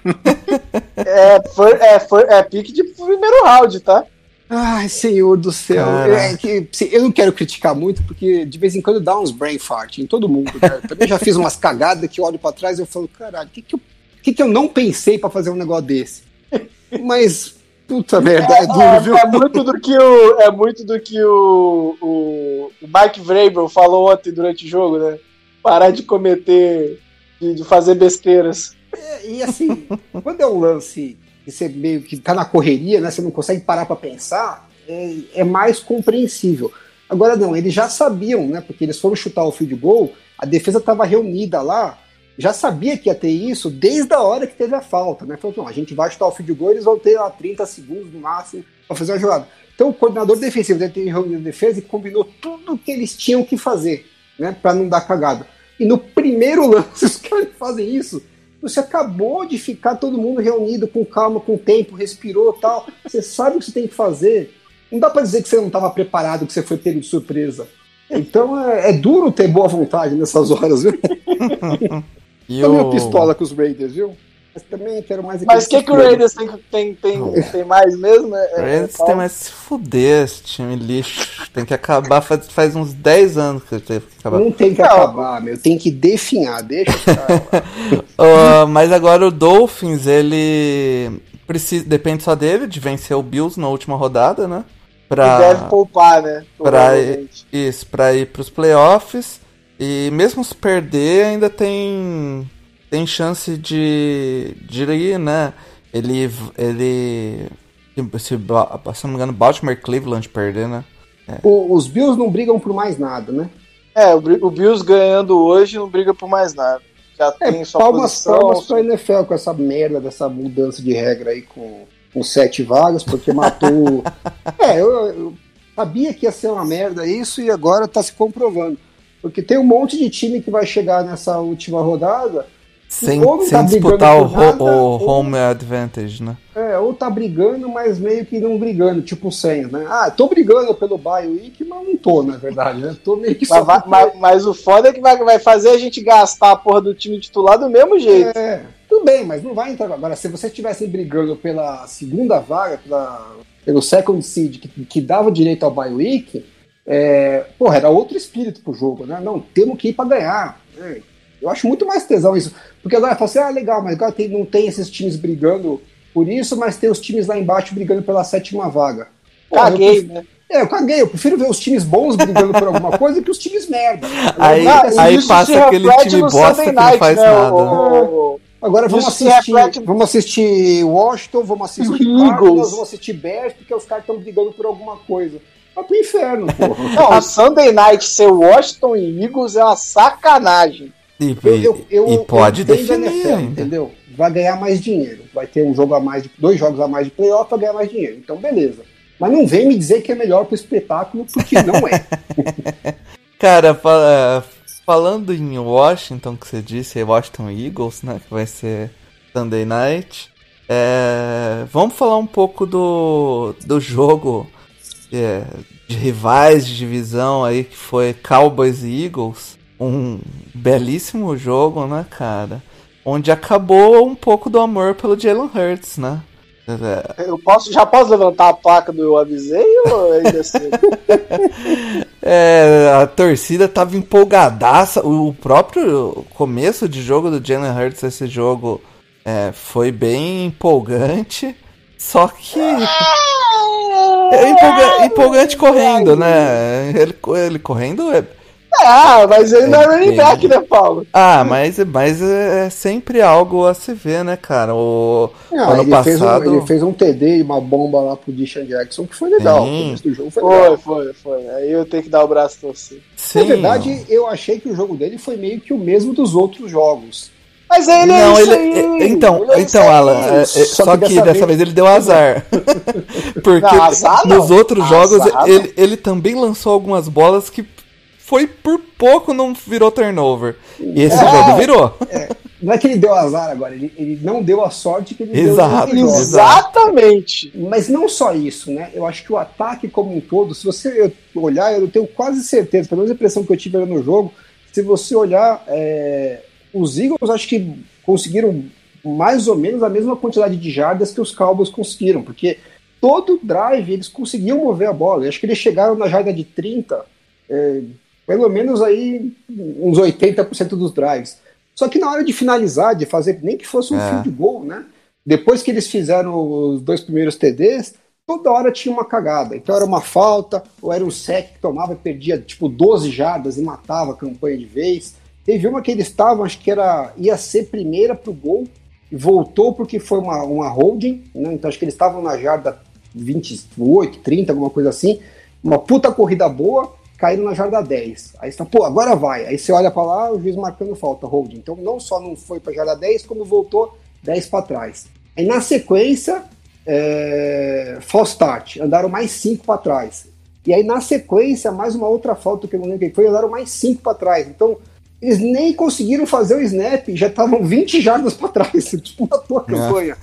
É, foi, é, foi, é pique de primeiro round, tá? Ai, senhor do céu. É que, eu não quero criticar muito, porque de vez em quando dá uns brain fart em todo mundo. Cara. Também já fiz umas cagadas que eu olho pra trás e eu falo, caralho, o que, que, eu, que, que eu não pensei pra fazer um negócio desse? Mas, puta merda, é duro, viu? É, é muito do que o, é muito do que o, o, o Mike Vrabel falou ontem durante o jogo, né? Parar de cometer, de, de fazer besteiras. É, e assim, quando é um lance que você meio que tá na correria, né? Você não consegue parar pra pensar, é, é mais compreensível. Agora não, eles já sabiam, né? Porque eles foram chutar o field goal, a defesa estava reunida lá, já sabia que ia ter isso desde a hora que teve a falta, né? Falou, não, a gente vai chutar o field goal, eles vão ter lá 30 segundos no máximo para fazer a jogada. Então o coordenador defensivo deve ter reunido a defesa e combinou tudo o que eles tinham que fazer, né? Para não dar cagada. E no primeiro lance, os caras fazem isso. Você acabou de ficar todo mundo reunido com calma, com tempo, respirou tal. Você sabe o que você tem que fazer. Não dá pra dizer que você não estava preparado, que você foi pego de surpresa. Então é, é duro ter boa vontade nessas horas, viu? E Tô meio o- pistola com os Raiders, viu? Mas também quero mais Mas o que, que o Raiders tem, tem, tem, tem mais mesmo? É, é, Raiders é, tem mais se fuder, esse time lixo. Tem que acabar, faz, faz uns 10 anos que teve que acabar. Não tem que Não. acabar, meu. Tem que definhar. Deixa. Ah, mas agora o Dolphins, ele precisa, depende só dele de vencer o Bills na última rodada, né? que deve poupar, né? pra provavelmente. isso, pra ir pros playoffs. E mesmo se perder, ainda tem tem chance de, de ir, né? Ele. ele se, se não me engano, Baltimore Cleveland perder, né? É. O, os Bills não brigam por mais nada, né? É, o, o Bills ganhando hoje não briga por mais nada. Já é, tem sua palmas, posição. Palmas pra NFL com essa merda dessa mudança de regra aí com, com sete vagas, porque matou. é, eu, eu sabia que ia ser uma merda isso e agora tá se comprovando. Porque tem um monte de time que vai chegar nessa última rodada sem, sem tá disputar o, nada, o home ou, advantage, né? É, ou tá brigando, mas meio que não brigando, tipo o Saints, né? Ah, tô brigando pelo bye week, mas não tô, na verdade, né? Tô meio que só... Mas, mas, mas, o foda é que vai, vai fazer a gente gastar a porra do time titular do mesmo jeito. É, tudo bem, mas não vai entrar... Agora, se você estivesse brigando pela segunda vaga, pela, pelo second seed, que, que dava direito ao bye week, é, porra, era outro espírito pro jogo, né? Não, temos que ir pra ganhar. É, eu acho muito mais tesão isso. Porque agora fala assim, ah, legal, mas agora tem, não tem esses times brigando por isso, mas tem os times lá embaixo brigando pela sétima vaga. caguei, prefiro, né? É, eu caguei. Eu prefiro ver os times bons brigando por alguma coisa que os times merda. Aí, aí passa aquele time bosta que não faz né, nada. O, Agora vamos assistir, vamos assistir Washington, vamos assistir Cardinals, vamos assistir Bears, porque os caras estão brigando por alguma coisa. Vai pro inferno, porra. Não, o Sunday Night ser Washington e Eagles é uma sacanagem. E, eu, eu, e pode definir, NFL, entendeu? Vai ganhar mais dinheiro. Vai ter um jogo a mais, de, dois jogos a mais de playoff, vai ganhar mais dinheiro. Então, beleza. Mas não vem me dizer que é melhor pro espetáculo, porque não é. Cara, fala, falando em Washington, que você disse, Washington Eagles, né? Que vai ser Sunday Night. É, vamos falar um pouco do, do jogo é, de rivais de divisão aí, que foi Cowboys e Eagles um belíssimo jogo, né, cara? Onde acabou um pouco do amor pelo Jalen Hurts, né? Eu posso, já posso levantar a placa do eu avisei ou ainda assim? é, a torcida tava empolgadaça. O próprio começo de jogo do Jalen Hurts, esse jogo, é, foi bem empolgante. Só que. É empolga empolgante correndo, né? Ele, ele correndo é ah, mas ele não é running back, né, Paulo? Ah, mas, mas é sempre algo a se ver, né, cara? O não, ano ele passado... Fez um, ele fez um TD e uma bomba lá pro Deshaun Jackson que foi legal. Sim. O jogo foi, foi, legal. foi, foi. Aí eu tenho que dar o braço pra você. Sim, Na verdade, não. eu achei que o jogo dele foi meio que o mesmo dos outros jogos. Mas ele é não, é ele, aí. Então, ele é então, Alan, é, só, só, que, dessa, dessa vez... vez... ele deu azar. Porque não, azar nos outros jogos ele, ele também lançou algumas bolas que foi por pouco não virou turnover. E esse é, jogo virou. É, não é que ele deu azar agora, ele, ele não deu a sorte que ele Exato, deu. Exatamente. Mas não só isso, né? Eu acho que o ataque como um todo, se você olhar, eu tenho quase certeza, pelo menos a impressão que eu tive no jogo, se você olhar, é, os Eagles acho que conseguiram mais ou menos a mesma quantidade de jardas que os Cowboys conseguiram, porque todo drive eles conseguiam mover a bola. Eu acho que eles chegaram na jarda de 30, é, pelo menos aí uns 80% dos drives. Só que na hora de finalizar, de fazer, nem que fosse um é. field goal, né? Depois que eles fizeram os dois primeiros TDs, toda hora tinha uma cagada. Então era uma falta, ou era um sec que tomava e perdia tipo 12 jardas e matava a campanha de vez. Teve uma que eles estavam, acho que era ia ser primeira pro gol, e voltou porque foi uma, uma holding, né? Então acho que eles estavam na jarda 28, 30, alguma coisa assim. Uma puta corrida boa, caíram na jarda 10. Aí você fala, pô, agora vai. Aí você olha para lá, o juiz marcando falta, holding. Então não só não foi para jarda 10, como voltou 10 para trás. Aí na sequência, é, false start, andaram mais 5 para trás. E aí na sequência, mais uma outra falta que eu não lembro que foi, andaram mais 5 para trás. Então eles nem conseguiram fazer o snap, já estavam 20 jardas para trás, tipo na tua campanha.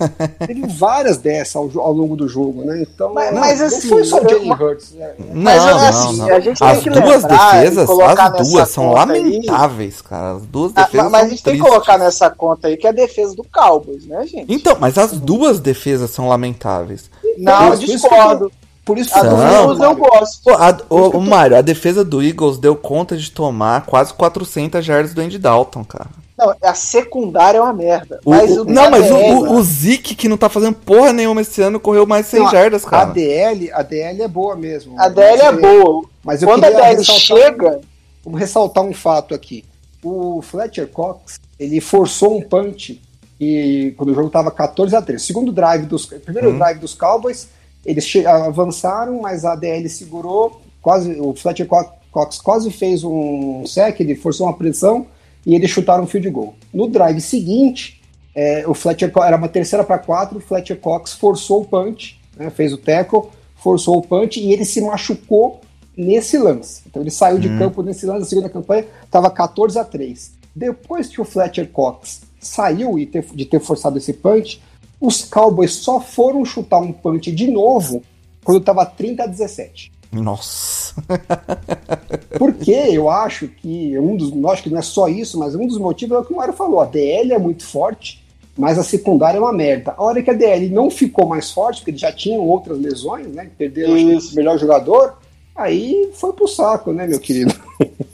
Teve várias dessas ao, ao, longo do jogo, né? Então, mas, não, mas assim, não foi só o Jalen Hurts. Né? Mas não, assim, não, a gente as tem que duas defesas, as duas são lamentáveis, aí. cara. As duas defesas ah, Mas a gente tem que colocar nessa conta aí que é a defesa do Cowboys, né, gente? Então, mas as duas defesas são lamentáveis. Não, eu discordo. Por isso que do Eagles eu gosto. Pô, a, o, o Mário, a defesa do Eagles deu conta de tomar quase 400 jardas do Andy Dalton, cara. Não, a secundária é uma merda. O, mas o, não, mas o, o, Zeke, que não tá fazendo porra nenhuma esse ano, correu mais 100 não, jardas, cara. A DL, a DL é boa mesmo. A DL é boa. Mas eu Quando a DL chega. Vamos ressaltar um fato aqui. o Fletcher Cox, ele forçou um punch e quando o jogo estava 14 a 3. Segundo drive dos primeiro Uhum. drive dos Cowboys, eles avançaram, mas a DL segurou, quase o Fletcher Co- Cox quase fez um sec, ele forçou uma pressão e eles chutaram um field goal. No drive seguinte, é, o Fletcher era uma terceira para quatro, o Fletcher Cox forçou o punch, né, fez o tackle, forçou o punch e ele se machucou nesse lance. Então ele saiu de campo nesse lance da segunda campanha, estava 14 a 3. Depois que o Fletcher Cox saiu e de ter forçado esse punch, os Cowboys só foram chutar um punch de novo quando estava 30 a 17. Nossa. Porque eu acho que um dos. Acho que não é só isso, mas um dos motivos é o que o Mário falou. A DL é muito forte, mas a secundária é uma merda. A hora que a DL não ficou mais forte, porque eles já tinham outras lesões, né? Perderam o melhor jogador, aí foi pro saco, né, meu querido?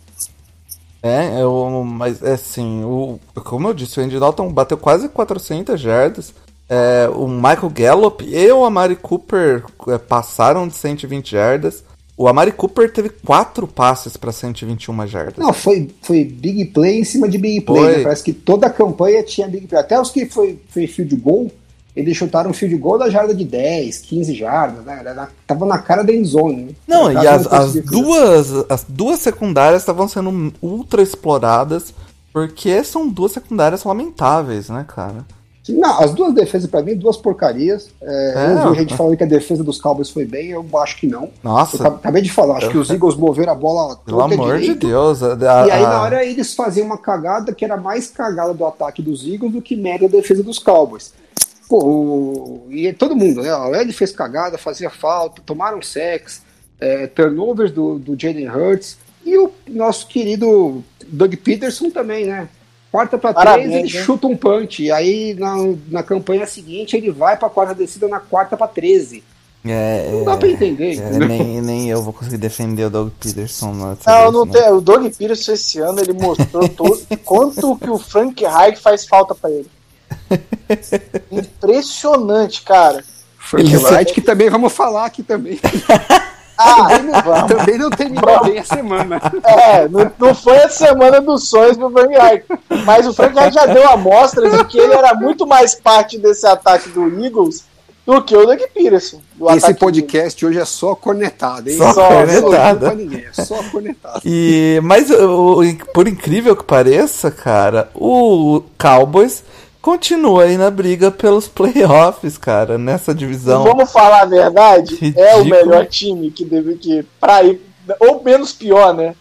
É, eu, mas é assim, o, como eu disse, o Andy Dalton bateu quase 400 jardas. É, o Michael Gallup e o Amari Cooper é, passaram de 120 jardas. O Amari Cooper teve quatro passes para 121 jardas. Não, foi, foi big play em cima de big play. Né? Parece que toda a campanha tinha big play. Até os que foi, foi field goal, eles chutaram field goal da jarda de 10, 15 jardas, né? Na- tava na cara da endzone. Né? Não, e as, as duas as duas secundárias estavam sendo ultra exploradas porque são duas secundárias lamentáveis, né, cara? Não, as duas defesas, pra mim, duas porcarias. É, É, eu ó. gente falando que a defesa dos Cowboys foi bem, eu acho que não. Eu Nossa, acab- acabei de falar, acho que os Eagles moveram a bola pelo amor de direito. Deus. a- E aí, a- na hora, eles faziam uma cagada que era mais cagada do ataque dos Eagles do que média da defesa dos Cowboys. Pô, o- e todo mundo, né? O Ed fez cagada, fazia falta, tomaram sex, é, turnovers do, do Jaden Hurts e o nosso querido Doug Peterson também, né? Quarta pra três, ele né? chuta um punch. E aí, na, na campanha seguinte, ele vai pra quarta descida na quarta pra 13. é, Não dá pra entender, é, nem, nem eu vou conseguir defender o Doug Peterson. nessa Não, vez, não tem. O Doug Peterson esse ano ele mostrou todo, quanto que o Frank Reich faz falta pra ele. Impressionante, cara. Frank Wright, que também vamos falar aqui também. Ah, vamos. também não terminou bem a semana. É, não, não foi a semana dos sonhos do Frank Reich. Mas o Frank Reich já deu amostra de que ele era muito mais parte desse ataque do Eagles do que o Doug Peterson. do Esse podcast hoje é só cornetada, hein? Só Só, cornetada. Não pra ninguém, é só cornetada. E, mas por incrível que pareça, cara, o Cowboys continua aí na briga pelos playoffs, cara, nessa divisão. Vamos falar a verdade? É o Ridículo. melhor time que deve que pra ir. Ou menos pior, né?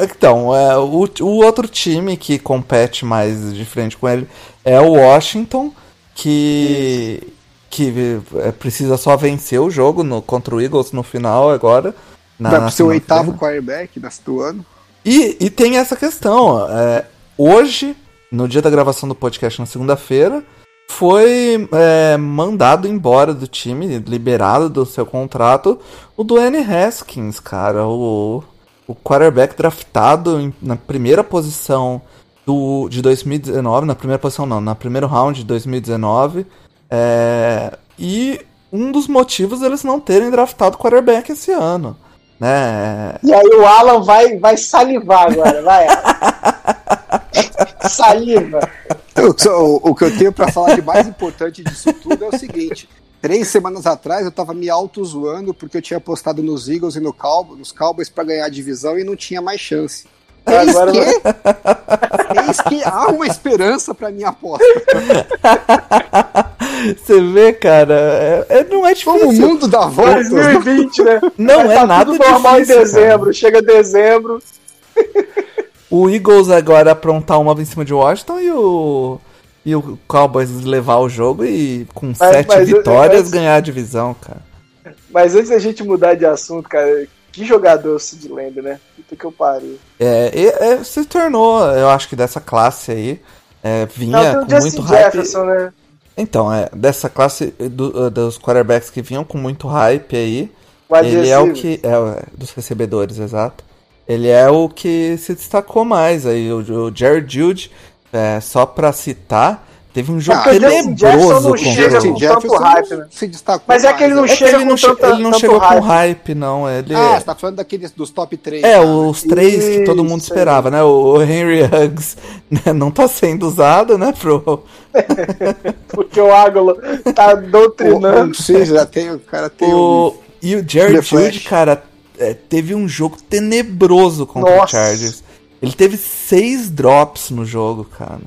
Então, é, o, o outro time que compete mais de frente com ele é o Washington, que, que é, precisa só vencer o jogo no, contra o Eagles no final agora. na- Vai pro seu oitavo quarterback nesse do ano. E, e tem essa questão. é, hoje, no dia da gravação do podcast na segunda-feira, foi é, mandado embora do time, liberado do seu contrato, o Dwayne Haskins, cara. O, o quarterback draftado em- na primeira posição do, de 2019. Na primeira posição, não, na primeiro round de 2019. é, e um dos motivos eles não terem draftado quarterback esse ano. Né? E aí o Alan vai, vai salivar agora, vai. Saliva. O, o que eu tenho pra falar de mais importante disso tudo é o seguinte. Três semanas atrás eu tava me auto-zoando porque eu tinha apostado nos Eagles e no Cowboys, nos Cowboys pra ganhar a divisão e não tinha mais chance. Eis Agora que, eis que há uma esperança pra minha aposta. Você vê, cara, é, é- não é Como o difícil. mundo dá voltas. 2020, né? Não Vai é tá nada tudo normal difícil, em dezembro. Chega dezembro. O Eagles agora aprontar uma em cima de Washington e o e o Cowboys levar o jogo e com sete mas- vitórias mas- ganhar a divisão, cara. Mas antes da gente mudar de assunto, cara, que jogador o Sid Lamb, né? Puta que eu pariu. É, e- é, se tornou, eu acho que dessa classe aí, é, vinha Não, com muito hype. Jefferson, né? Então, é, dessa classe do- dos quarterbacks que vinham com muito hype aí, Wide ele é o que. É, é, dos recebedores, exato. Ele é o que se destacou mais aí. O, o Jared Jude, é, só pra citar, Teve um jogo Ah, tenebroso não chega o com tanto hype, né? se destacou Mas é que ele não mais, É chega ele não, com che- tanta- ele não chegou hype. com hype, não. Ele Ah, você tá falando daqueles dos top 3. É, os três que todo mundo Isso, esperava, né? O Henry Huggs né, não tá sendo usado, né? Pro... Porque o Águlo tá doutrinando. Não precisa, já tem, o cara tem um... O... E o Jared. Judy, cara, é, teve um jogo tenebroso contra o Nossa. Chargers. Ele teve seis drops no jogo, cara.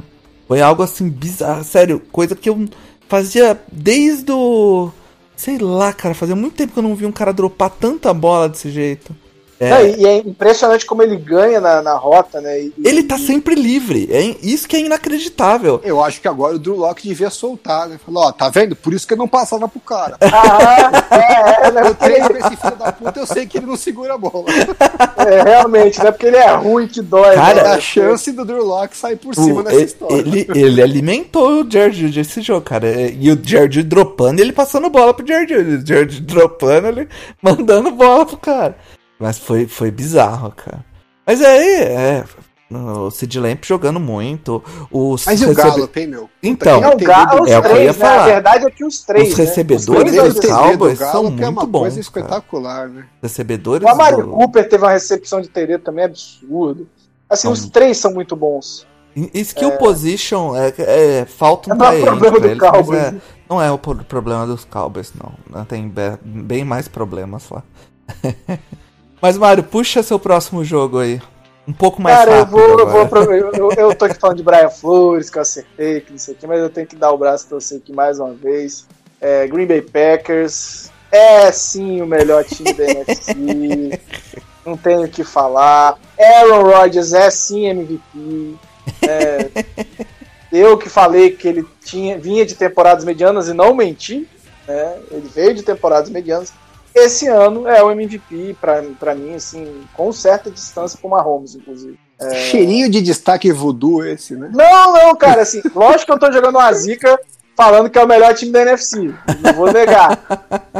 Foi algo assim bizarro. Sério, coisa que eu fazia desde o. Sei lá, cara, fazia muito tempo que eu não vi um cara dropar tanta bola desse jeito. É. Não, e, é impressionante como ele ganha na, na rota, né? E- Ele tá sempre livre. É isso que é inacreditável. Eu acho que agora o Drew Locke devia soltar, né? Falou, ó, tá vendo? Por isso que eu não passava pro cara. Ah, é, é, né? Eu treino com esse filho da puta, eu sei que ele não segura a bola. é, realmente, não é porque ele é ruim que dói. Cara, né? A chance do Drew Locke sair por cima O- nessa ele, história. ele, ele alimentou o Jared esse jogo, cara. E o Jared dropando ele passando bola pro Jared. O Jared dropando ele mandando bola pro cara. Mas foi, foi bizarro, cara. Mas aí, é. O Sid Lamp jogando muito. Os Mas e o recebe- Gallup, hein, meu? Então, o os É o que eu ia três, né? A falar. verdade é que os três. Os né? recebedores Os três do dois- Gal- Cowboys são é uma muito coisa bons, cara. espetacular, né? recebedores. O Amari do- Cooper teve uma recepção de TD também absurdo. Assim, os três são muito bons. Skill position é, é falta um Não é problema pra do eles, Cowboys, é- né? não é o pro- problema dos Cowboys, não. Tem be- bem mais problemas lá. mas, Mário, puxa seu próximo jogo aí. Um pouco mais Cara, eu rápido vou, eu, vou agora. apro- eu, eu- eu tô aqui falando de Brian Flores, que eu acertei, que não sei o que, mas eu tenho que dar o braço pra você aqui mais uma vez. É, Green Bay Packers é sim o melhor time da NFC. Não tenho o que falar. Aaron Rodgers é sim MVP. É, eu que falei que ele tinha, vinha de temporadas medianas e não menti. Né? Ele veio de temporadas medianas. Esse ano é o MVP pra, pra mim, assim, com certa distância pro Mahomes, inclusive. Cheirinho de destaque voodoo esse, né? Não, não, cara, assim, lógico que eu tô jogando uma zica falando que é o melhor time da NFC. Não vou negar.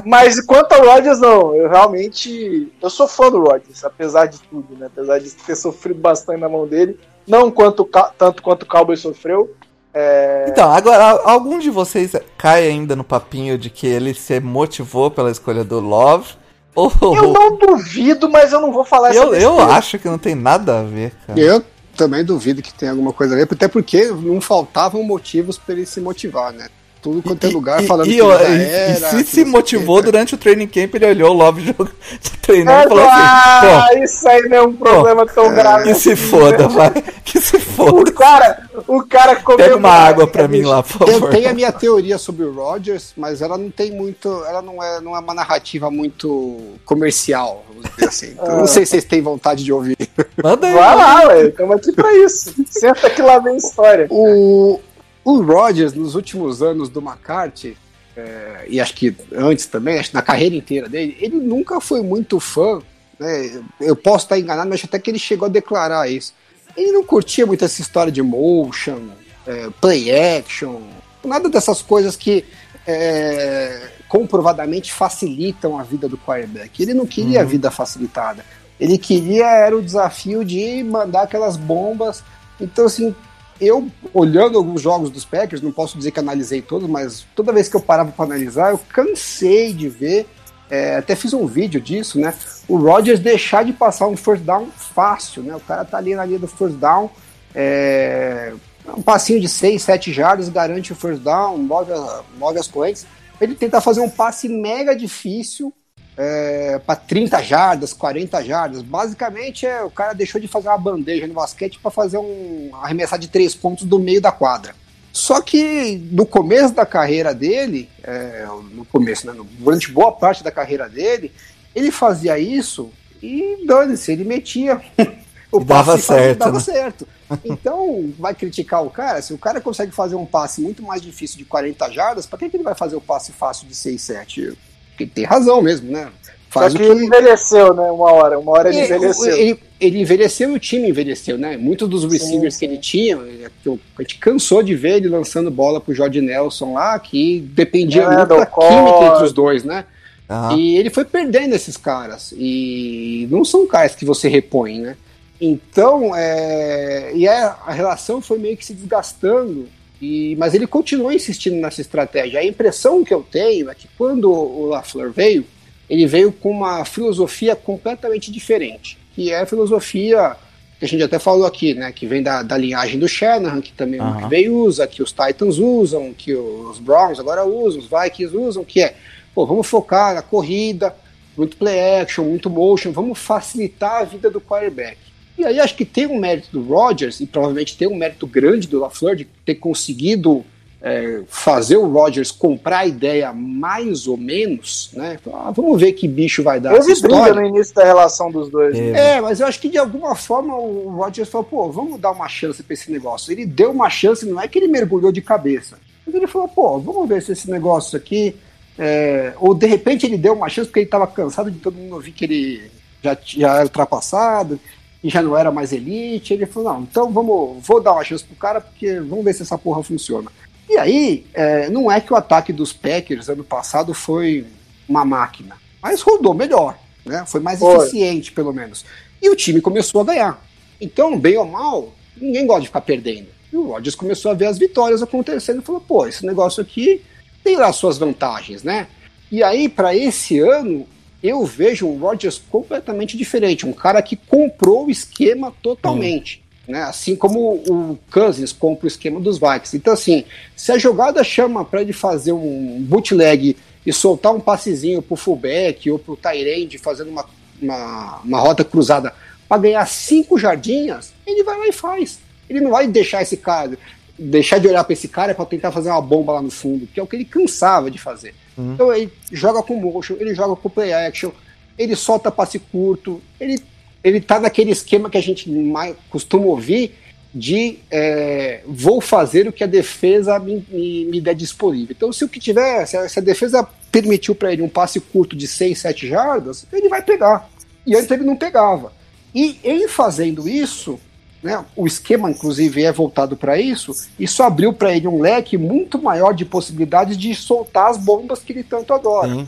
Mas quanto ao Rodgers, não. Eu realmente. Eu sou fã do Rodgers, apesar de tudo, né? Apesar de ter sofrido bastante na mão dele. Não quanto, tanto quanto o Cowboy sofreu. É, Então, agora, algum de vocês cai ainda no papinho de que ele se motivou pela escolha do Love? Ou Eu não duvido, mas eu não vou falar essa eu, eu acho que não tem nada a ver, cara. Eu também duvido que tenha alguma coisa a ver, até porque não faltavam motivos para ele se motivar, né? Tudo quanto é lugar E- falando e, que e- era. e que se se o motivou quê. durante o training camp, ele olhou o Love jogo, treinando É, e falou ah, assim: isso aí não é um problema tão pô, grave. que se assim, foda, né? vai. Que se O foda. cara, o cara comeu Pega uma água pra mim lá, por Eu favor. tenho a minha teoria sobre o Rodgers, mas ela não tem muito. Ela não é, não é uma narrativa muito comercial, vamos dizer assim. Então, Ah. Não sei se vocês têm vontade de ouvir. Manda aí. Vai lá, ué. Estamos aqui pra isso. Senta que lá vem história. O, o Rodgers, nos últimos anos do McCarthy, é, e acho que antes também, acho que na carreira inteira dele, ele nunca foi muito fã. Né? Eu posso estar enganado, mas acho até que ele chegou a declarar isso. Ele não curtia muito essa história de motion, é, play action, nada dessas coisas que é, comprovadamente facilitam a vida do quarterback. Ele não queria a vida facilitada. Ele queria era o desafio de mandar aquelas bombas. Então, assim, eu olhando alguns jogos dos Packers, não posso dizer que analisei todos, mas toda vez que eu parava para analisar, eu cansei de ver. é, até fiz um vídeo disso, né? O Rodgers deixar de passar um first down fácil, né? O cara tá ali na linha do first down, é, um passinho de 6, 7 jardas garante o first down, move, move as correntes. Ele tentar fazer um passe mega difícil é, para 30 jardas, 40 jardas. Basicamente, é, o cara deixou de fazer uma bandeja no basquete para fazer um arremessar de três pontos do meio da quadra. Só que no começo da carreira dele, é, no começo, né, durante boa parte da carreira dele, ele fazia isso e dane-se, ele metia o dava passe certo, dava né? certo. Então, vai criticar o cara? Se o cara consegue fazer um passe muito mais difícil de 40 jardas, para que, que ele vai fazer o passe fácil de 6, 7? Porque tem razão mesmo, né? Só Faz o que ele envelheceu, né? Uma hora. Uma hora ele e- envelheceu. Ele, ele envelheceu e o time envelheceu, né? Muitos dos receivers sim. que ele tinha, ele- que a gente cansou de ver ele lançando bola pro Jorge Nelson lá, que dependia É, muito da química Cobb. entre os dois, né? Aham. E ele foi perdendo esses caras. E não são caras que você repõe, né? Então, é... e é- a relação foi meio que se desgastando. E, mas ele continua insistindo nessa estratégia. A impressão que eu tenho é que quando o LaFleur veio, ele veio com uma filosofia completamente diferente, que é a filosofia que a gente até falou aqui, né, que vem da, da linhagem do Shanahan, que também uhum. o McVay usa, que os Titans usam, que os Browns agora usam, os Vikings usam, que é, pô, vamos focar na corrida, muito play action, muito motion, vamos facilitar a vida do quarterback. E aí acho que tem um mérito do Rodgers, e provavelmente tem um mérito grande do LaFleur de ter conseguido é, fazer o Rodgers comprar a ideia mais ou menos, né? Ah, vamos ver que bicho vai dar. Houve briga no início da relação dos dois. É. é, mas eu acho que de alguma forma o Rodgers falou, pô, vamos dar uma chance para esse negócio. Ele deu uma chance, não é que ele mergulhou de cabeça. Mas ele falou, pô, vamos ver se esse negócio aqui. É... ou de repente ele deu uma chance porque ele estava cansado de todo mundo ouvir que ele já, já era ultrapassado, e já não era mais elite. Ele falou: não, então vamos, vou dar uma chance pro cara, porque vamos ver se essa porra funciona. E aí, é, não é que o ataque dos Packers ano passado foi uma máquina, mas rodou melhor, né? Foi mais foi. eficiente, pelo menos. E o time começou a ganhar. Então, bem ou mal, ninguém gosta de ficar perdendo. E o Rodgers começou a ver as vitórias acontecendo e falou: pô, esse negócio aqui tem lá suas vantagens, né? E aí, para esse ano, eu vejo o Rodgers completamente diferente, um cara que comprou o esquema totalmente. Né? Assim como o Cousins compra o esquema dos Vikings. Então, assim, se a jogada chama para ele fazer um bootleg e soltar um passezinho pro fullback ou pro Tyrande fazendo uma, uma, uma rota cruzada para ganhar cinco jardinhas, ele vai lá e faz. Ele não vai deixar esse cara, deixar de olhar para esse cara para tentar fazer uma bomba lá no fundo, que é o que ele cansava de fazer. Uhum. Então ele joga com motion, ele joga com play action, ele solta passe curto, ele, ele tá naquele esquema que a gente mais costuma ouvir de é, vou fazer o que a defesa me, me, me, der disponível. Então, se o que tiver, se a, se a defesa permitiu para ele um passe curto de 6, 7 jardas, ele vai pegar. E antes ele não pegava. E em fazendo isso, né, o esquema, inclusive, é voltado para isso, isso abriu para ele um leque muito maior de possibilidades de soltar as bombas que ele tanto adora. Sim.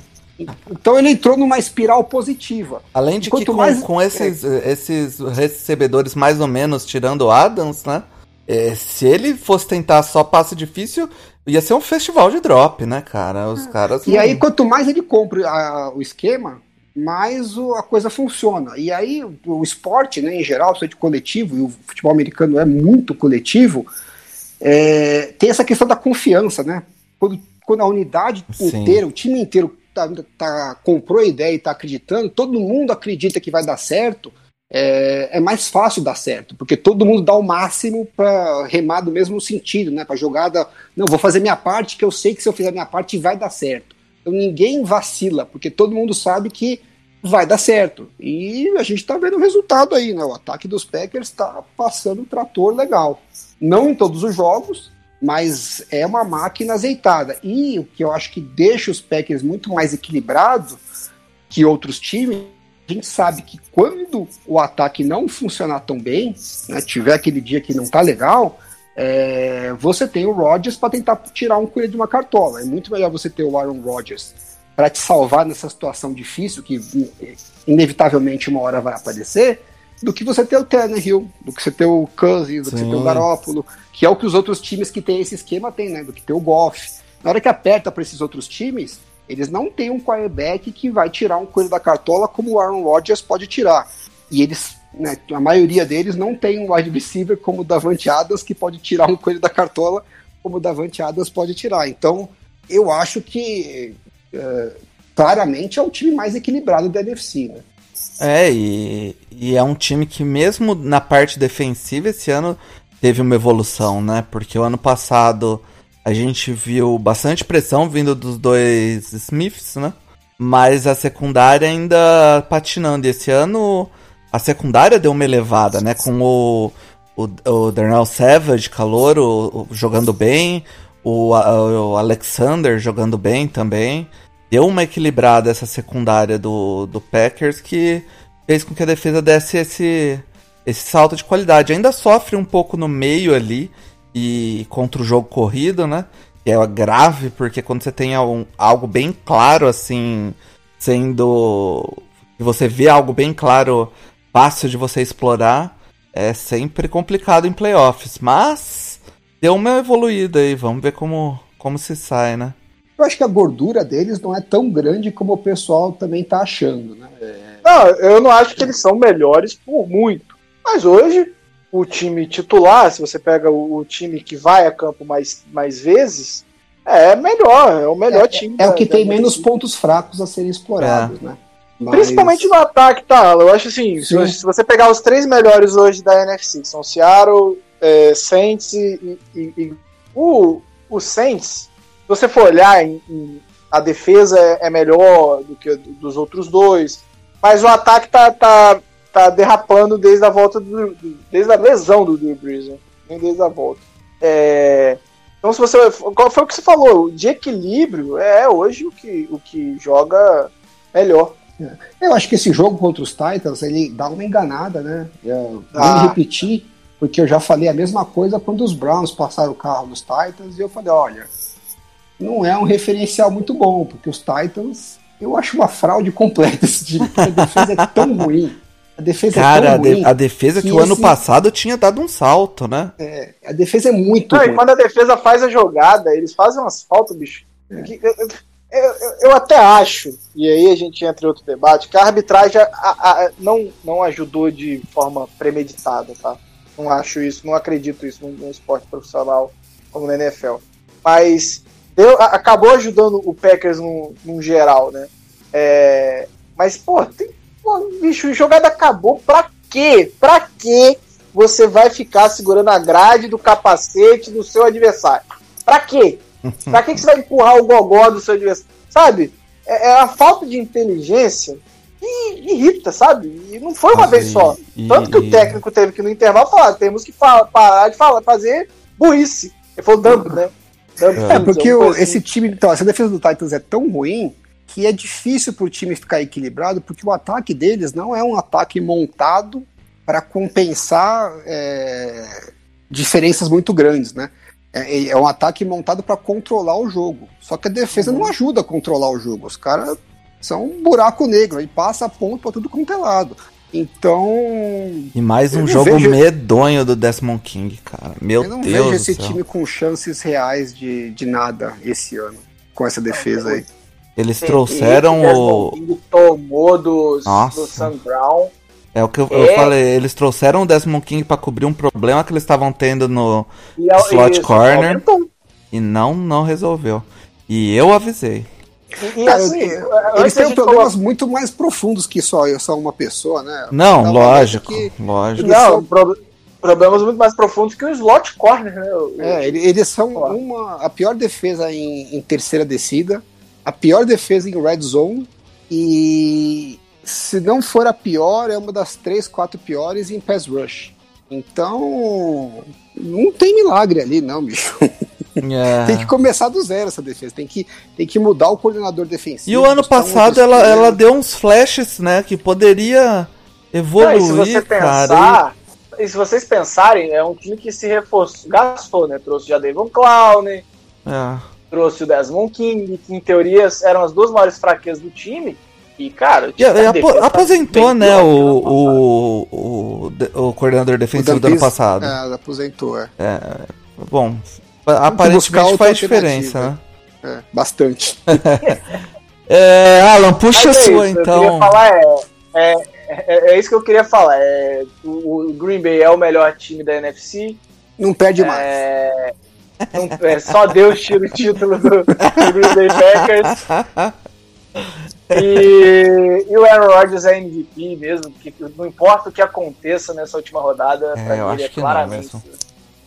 Então ele entrou numa espiral positiva. Além de Quanto que com, mais... com esses, esses recebedores mais ou menos, tirando o Adams, né? É, se ele fosse tentar só passe difícil, ia ser um festival de drop, né, cara? Os caras. E não... aí, quanto mais ele compra a, o esquema, mais o, a coisa funciona. E aí o esporte, né, em geral, precisa de coletivo, e o futebol americano é muito coletivo, é, tem essa questão da confiança, né? Quando, quando a unidade Sim. inteira, o time inteiro tá, tá, comprou a ideia e está acreditando, todo mundo acredita que vai dar certo, é, é, mais fácil dar certo, porque todo mundo dá o máximo para remar do mesmo sentido, né? Para jogada, não, vou fazer minha parte, que eu sei que se eu fizer minha parte vai dar certo. Então ninguém vacila, porque todo mundo sabe que vai dar certo. E a gente está vendo o resultado aí, né? O ataque dos Packers está passando um trator legal. Não em todos os jogos, mas é uma máquina azeitada. E o que eu acho que deixa os Packers muito mais equilibrados que outros times, a gente sabe que quando o ataque não funcionar tão bem, né, tiver aquele dia que não tá legal, é, você tem o Rodgers para tentar tirar um coelho de uma cartola. É muito melhor você ter o Aaron Rodgers para te salvar nessa situação difícil que inevitavelmente uma hora vai aparecer, do que você ter o Tannehill, do que você ter o Cousins, do que você ter o Garópolo, que é o que os outros times que têm esse esquema têm, né? Do que ter o Goff. Na hora que aperta para esses outros times, eles não têm um quarterback que vai tirar um coelho da cartola como o Aaron Rodgers pode tirar. E eles né, a maioria deles não tem um wide receiver como o Davante Adams que pode tirar um coelho da cartola como o Davante Adams pode tirar. Então, eu acho que é, claramente é o time mais equilibrado da NFC, né? É, e, e é um time que mesmo na parte defensiva esse ano teve uma evolução, né? Porque o ano passado a gente viu bastante pressão vindo dos dois Smiths, né? Mas a secundária ainda patinando. E esse ano a secundária deu uma elevada, né? Com o, o, o Darnell Savage, calor, o, o, jogando bem, o, o, Alexander jogando bem também. Deu uma equilibrada essa secundária do, do Packers que fez com que a defesa desse esse, esse salto de qualidade. Ainda sofre um pouco no meio ali e contra o jogo corrido, né? Que é grave, porque quando você tem algo bem claro assim, sendo. Você vê algo bem claro fácil de você explorar, é sempre complicado em playoffs. Mas deu uma evoluída aí, vamos ver como, como se sai, né? Eu acho que a gordura deles não é tão grande como o pessoal também tá achando, né? É... Não, eu não acho que eles são melhores por muito. Mas hoje, o time titular, se você pega o, o time que vai a campo mais, mais vezes, é melhor, é o melhor é, time. É, da, o que tem menos pontos fracos a serem explorados, é. né? Mas... Principalmente no ataque, tá? Eu acho assim, se, se, você pegar os três melhores hoje da NFC, são Seattle, é, Saints e, e, e, o, o Saints, se você for olhar em, em, a defesa é, é melhor do que dos outros dois, mas o ataque tá, tá, tá derrapando desde a volta do, desde a lesão do Drew Brees, né? nem desde a volta. É, então se você qual foi o que você falou, de equilíbrio é hoje o que, o que joga melhor. Eu acho que esse jogo contra os Titans, ele dá uma enganada, né? Eu ah. vou repetir, porque eu já falei a mesma coisa quando os Browns passaram o carro nos Titans, e eu falei, olha, não é um referencial muito bom, porque os Titans, eu acho uma fraude completa esse time, a defesa é tão ruim. A defesa Cara, é tão ruim a, defesa que, que o esse... ano passado tinha dado um salto, né? É, a defesa é muito não, ruim. E quando a defesa faz a jogada, eles fazem umas faltas, bicho. É. Que, eu, eu, até acho, e aí a gente entra em outro debate, que a arbitragem a, a, não, não ajudou de forma premeditada, tá? Não acho isso, não acredito isso num, num esporte profissional como na NFL. Mas deu, a, acabou ajudando o Packers num, num geral, né? É, mas, pô, tem, pô, bicho, jogada acabou, pra quê? Pra quê você vai ficar segurando a grade do capacete do seu adversário? Pra quê? Pra que, que você vai empurrar o gogó do seu adversário? Sabe? É, é a falta de inteligência que irrita, sabe? E não foi uma vez só. E, Tanto que e... o técnico teve que no intervalo falar: temos que parar de falar, fazer burrice. Ele falou dump, né? Dump é, porque o, assim. esse time, então, essa defesa do Titans é tão ruim que é difícil pro time ficar equilibrado, porque o ataque deles não é um ataque montado para compensar é, diferenças muito grandes, né? É, é um ataque montado para controlar o jogo. Só que a defesa uhum. não ajuda a controlar o jogo. Os caras são um buraco negro, aí passa ponto para tudo quanto é lado. Então. E mais um jogo vejo... medonho do Desmond King, cara. Meu Deus. Eu não Deus vejo esse time com chances reais de, de nada esse ano, com essa defesa aí. Eles trouxeram o. King tomou do, do Sam Brown. É o que eu, é. eu, falei, eles trouxeram o Desmond King para cobrir um problema que eles estavam tendo no e, é slot isso, corner e não não resolveu. E eu avisei. E, e assim, eles têm problemas falou... muito mais profundos que só, só uma pessoa, né? Não, lógico, que lógico. Não, são... pro, problemas muito mais profundos que o slot corner, né? É, eles são uma, a pior defesa em, em terceira descida, a pior defesa em red zone e se não for a pior, é uma das três, quatro piores em pass rush. Então, não tem milagre ali, não, bicho. É. tem que começar do zero essa defesa. Tem que, tem que mudar o coordenador defensivo. E o ano passado ela, ela deu uns flashes, né? Que poderia evoluir, não, e se você cara. Pensar, e... se vocês pensarem, é um time que se reforçou, gastou, né? Trouxe o Devon Clown, é. trouxe o Desmond King, que em teoria eram as duas maiores fraquezas do time. E, cara, e, apo aposentou, né, o, o, o, o, coordenador defensivo do ano passado. É, aposentou, é. é bom, aparentemente faz diferença, né? É, bastante. é, Alan, puxa Mas a é sua, isso, então. Eu queria falar, é, é, é, é, isso que eu queria falar. É, o, o, Green Bay é o melhor time da NFC. Não perde é, mais. Não, é, só Deus tira o título do, do Green Bay Packers. E, e, o Aaron Rodgers é MVP mesmo, que não importa o que aconteça nessa última rodada, é, pra ele é claramente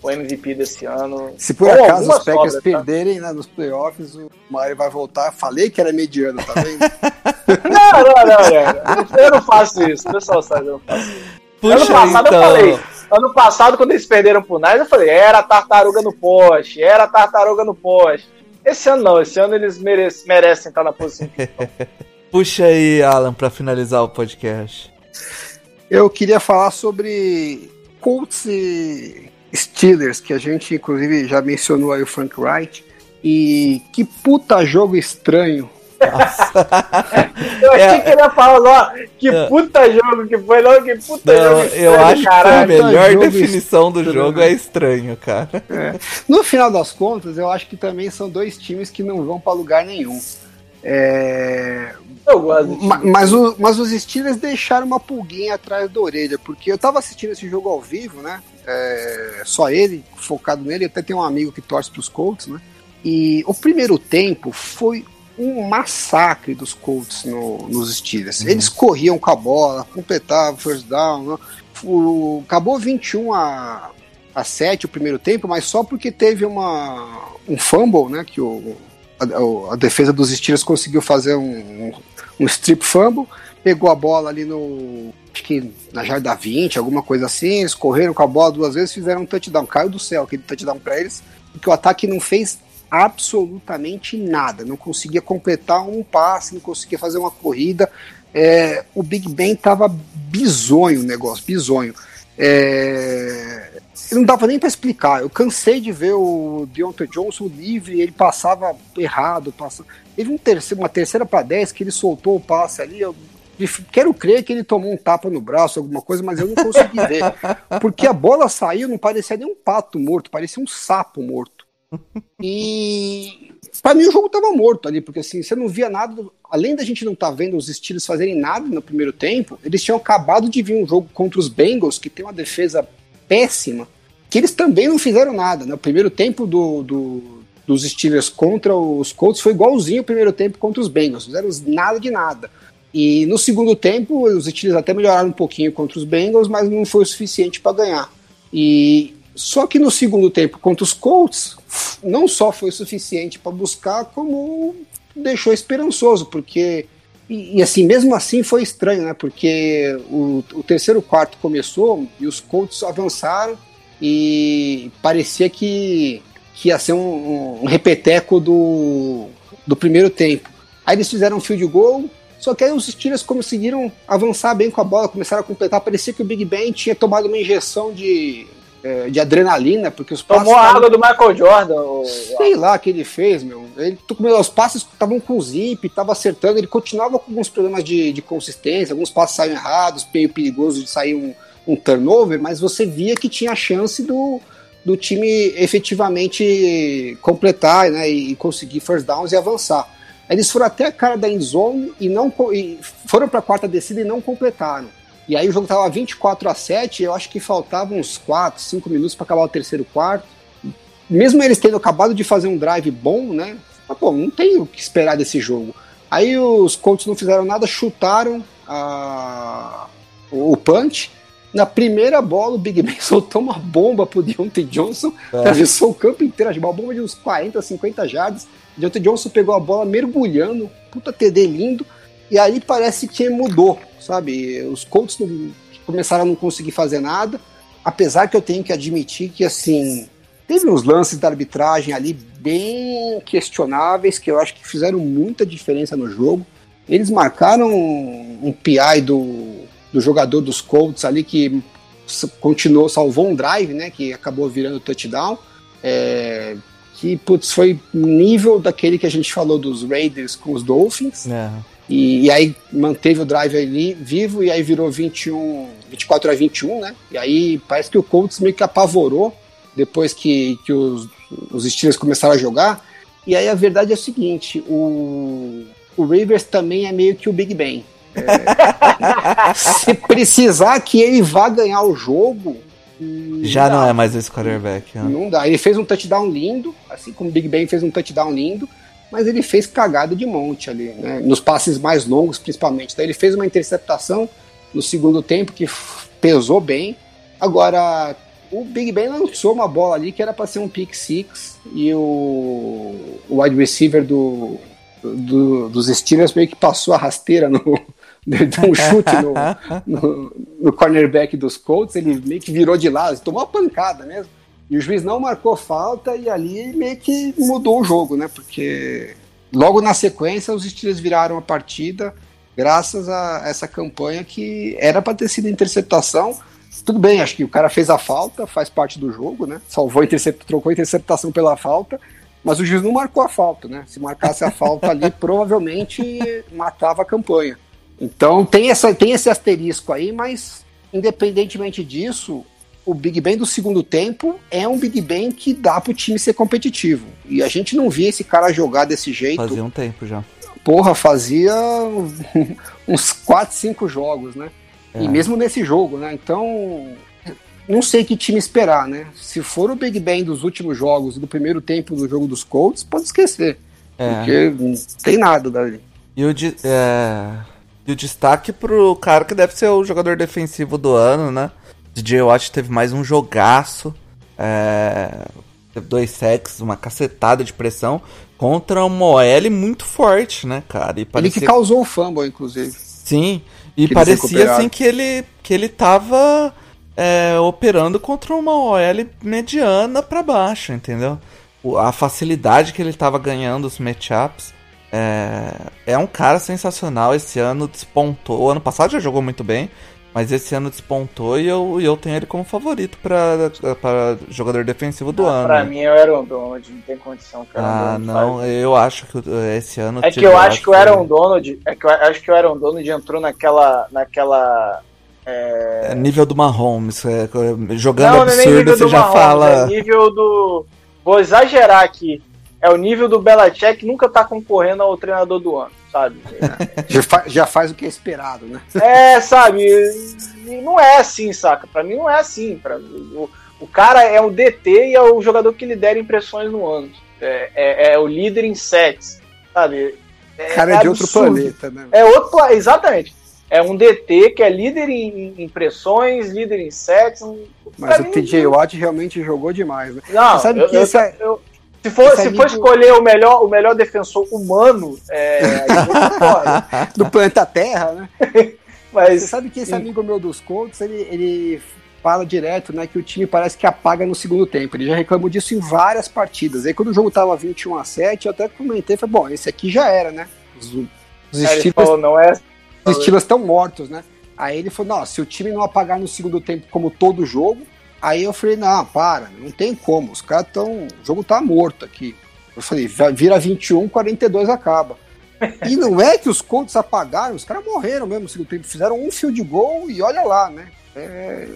o MVP desse ano. Se por acaso os Packers sobra, tá? perderem né, nos playoffs, o Mario vai voltar. Falei que era mediano, tá vendo? não, não, não, não, Eu não faço isso, o pessoal sabe, eu não faço Puxa, ano passado então. eu falei. Ano passado, quando eles perderam pro Nines, eu falei, era tartaruga no poste, era tartaruga no poste. Esse ano não, esse ano eles merecem, merecem estar na posição. Puxa aí, Alan, para finalizar o podcast. Eu queria falar sobre Colts e Steelers, que a gente inclusive já mencionou aí o Frank Wright. E que puta jogo estranho Eu achei É. que ele ia falar, ó, que É. puta jogo que foi, não, que puta Não, jogo eu acho que a caralho. melhor jogo definição do jogo é estranho, cara. No final das contas, eu acho que também são dois times que não vão pra lugar nenhum. É, Eu gosto. Ma- Mas, o- mas os Steelers deixaram uma pulguinha atrás da orelha, porque eu tava assistindo esse jogo ao vivo, né? É, só ele, focado nele, até tem um amigo que torce pros Colts, né? E o primeiro tempo foi um massacre dos Colts no- nos Steelers. Eles corriam com a bola, completavam first down. né? O- acabou 21 a, a 7 o primeiro tempo, mas só porque teve uma, um fumble, né? Que o, a, a defesa dos Steelers conseguiu fazer um, um strip fumble, pegou a bola ali no. Acho que na jarda 20, alguma coisa assim. Eles correram com a bola duas vezes, fizeram um touchdown. Caiu do céu aquele touchdown pra eles, porque o ataque não fez absolutamente nada. Não conseguia completar um passe, não conseguia fazer uma corrida. É, o Big Ben tava bizonho o negócio, bizonho. É, não dava nem para explicar. Eu cansei de ver o Deontay Johnson livre, ele passava errado. Passa... Teve um terceiro, uma terceira para 10 que ele soltou o passe ali. Eu quero crer que ele tomou um tapa no braço, alguma coisa, mas eu não consegui ver. Porque a bola saiu, não parecia nem um pato morto, parecia um sapo morto. E para mim o jogo tava morto ali, porque assim, você não via nada. do- Além da gente não estar vendo os estilos fazerem nada no primeiro tempo, eles tinham acabado de vir um jogo contra os Bengals, que tem uma defesa péssima, que eles também não fizeram nada. No primeiro tempo do, do- dos Steelers contra os Colts foi igualzinho o primeiro tempo contra os Bengals, fizeram nada de nada. E no segundo tempo, os Steelers até melhoraram um pouquinho contra os Bengals, mas não foi o suficiente para ganhar. E só que no segundo tempo contra os Colts, não só foi suficiente para buscar, como deixou esperançoso, porque e, e, assim, mesmo assim foi estranho, né? Porque o, o terceiro quarto começou e os Colts avançaram e parecia que, que ia ser um, um, um repeteco do, do primeiro tempo. Aí eles fizeram um field goal, só que aí os Steelers conseguiram avançar bem com a bola, começaram a completar. Parecia que o Big Ben tinha tomado uma injeção de, eh, de adrenalina, porque os Tomou a água do Michael Jordan. Sei lá o que ele fez, meu. Ele, os passes estavam com zip, estava acertando. Ele continuava com alguns problemas de, de consistência, alguns passes saíam errados, meio perigoso de sair um, um turnover, mas você via que tinha a chance do, do time efetivamente completar né, e conseguir first downs e avançar. Eles foram até a cara da end zone e não e foram para a quarta descida e não completaram. E aí o jogo estava 24 a 7, eu acho que faltavam uns 4, 5 minutos para acabar o terceiro quarto. Mesmo eles tendo acabado de fazer um drive bom, né? Mas, pô, não tem o que esperar desse jogo. Aí os Colts não fizeram nada, chutaram a... o punch. Na primeira bola, o Big Ben soltou uma bomba pro Deontay Johnson, é. atravessou o campo inteiro, uma bomba de uns 40, 50 jardas. Deontay Johnson pegou a bola mergulhando, puta TD lindo, e aí parece que mudou, sabe? Os Colts não, começaram a não conseguir fazer nada, apesar que eu tenho que admitir que, assim, teve uns lances da arbitragem ali bem questionáveis, que eu acho que fizeram muita diferença no jogo. Eles marcaram um, PI do, do jogador dos Colts ali que continuou, salvou um drive, né? Que acabou virando touchdown. É, que putz, foi nível daquele que a gente falou dos Raiders com os Dolphins. É. E, e, aí manteve o drive ali vivo e aí virou 21, 24 a 21, né? E aí parece que o Colts meio que apavorou depois que, que os, os Steelers começaram a jogar. E aí a verdade é o seguinte, o, o Rivers também é meio que o Big Ben. É, se precisar que ele vá ganhar o jogo, já não, não é mais esse quarterback. Né? Não dá. Ele fez um touchdown lindo, assim como o Big Ben fez um touchdown lindo, mas ele fez cagada de monte ali, né? Nos passes mais longos, principalmente. Daí ele fez uma interceptação no segundo tempo que pesou bem. Agora, o Big Ben lançou uma bola ali que era para ser um pick six e o, o wide receiver do, do, dos Steelers meio que passou a rasteira no, deu um chute no, no, no, cornerback dos Colts, ele meio que virou de lado, tomou uma pancada mesmo. E o juiz não marcou falta e ali meio que mudou o jogo, né? Porque logo na sequência os Steelers viraram a partida graças a essa campanha que era para ter sido interceptação. Tudo bem, acho que o cara fez a falta, faz parte do jogo, né? Salvou intercept, trocou a interceptação pela falta, Mas o juiz não marcou a falta, né? Se marcasse a falta ali, provavelmente matava a campanha. Então tem, essa, tem esse asterisco aí, mas independentemente disso, o Big Ben do segundo tempo é um Big Ben que dá pro time ser competitivo. E a gente não via esse cara jogar desse jeito. Fazia um tempo já. Porra, fazia uns 4, 5 jogos, né? É. E mesmo nesse jogo, né? Então, não sei que time esperar, né? Se for o Big Ben dos últimos jogos e do primeiro tempo do jogo dos Colts, pode esquecer. É. Porque não tem nada dali. E o, de, é... e o destaque pro cara que deve ser o jogador defensivo do ano, né? DJ Watt teve mais um jogaço. É... Teve dois sacks, uma cacetada de pressão contra uma OL muito forte, né, cara? E parecia... Ele que causou o fumble, inclusive. Sim, e parecia assim que ele, que ele tava é, operando contra uma OL mediana para baixo, entendeu? A facilidade que ele estava ganhando os matchups. É, é um cara sensacional. Esse ano despontou. O ano passado já jogou muito bem, mas esse ano despontou e eu, eu tenho ele como favorito para jogador defensivo do ah, ano. Pra mim, era o Donald, não tem condição. Que ah, não, faz. eu acho que esse ano. É que eu acho que o Aaron Donald. É que eu acho que o Aaron Donald entrou naquela. naquela é... é... nível do Mahomes, é, jogando não, absurdo, não é você já Mahomes, fala. É nível do. Vou exagerar aqui. É o nível do Belichick nunca tá concorrendo ao treinador do ano, sabe? já, fa já, faz o que é esperado, né? É, sabe? Não é assim, saca? Pra mim não é assim. Pra, o, o cara é o DT e é o jogador que lidera impressões no ano. É, é, é o líder em sets, sabe? É, cara é de outro planeta, né? É outro exatamente é um DT que é líder em impressões, líder em sets. Mas o TJ Watt realmente jogou demais, né? Não, Você sabe eu, que eu, essa, eu, se for, se for escolher o melhor, o melhor defensor humano é, do planeta Terra, né? Mas, Você sabe que esse amigo meu dos Colts, ele, ele fala direto, né, que o time parece que apaga no segundo tempo. Ele já reclamou disso em várias partidas. Aí quando o jogo tava 21 a 7, eu até comentei, falei, bom, esse aqui já era, né? Os, os estilos... falou, não é os Steelers estão mortos, né? Aí ele falou: não, se o time não apagar no segundo tempo como todo jogo, aí eu falei: não, para, não tem como, os caras estão. O jogo tá morto aqui. Eu falei: vira 21, 42 acaba. E não é que os Colts apagaram, os caras morreram mesmo no segundo tempo, fizeram um field goal e olha lá, né? É,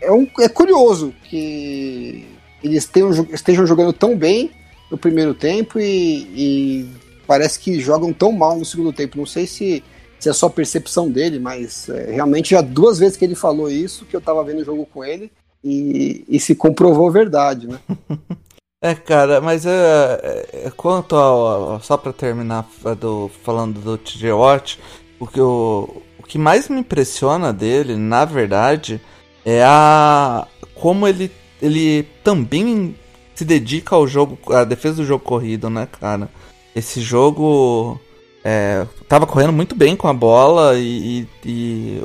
é, um, é curioso que eles tenham, estejam jogando tão bem no primeiro tempo e, e parece que jogam tão mal no segundo tempo. Não sei se se é só percepção dele, mas é, realmente já duas vezes que ele falou isso, que eu tava vendo o jogo com ele, e, e se comprovou verdade, né? é, cara, mas é, é, quanto ao. Só pra terminar do, falando do TJ Watt, o que, o, o que mais me impressiona dele, na verdade, é a. como ele, ele também se dedica ao jogo, à defesa do jogo corrido, né, cara? Esse jogo é, tava correndo muito bem com a bola e, e, e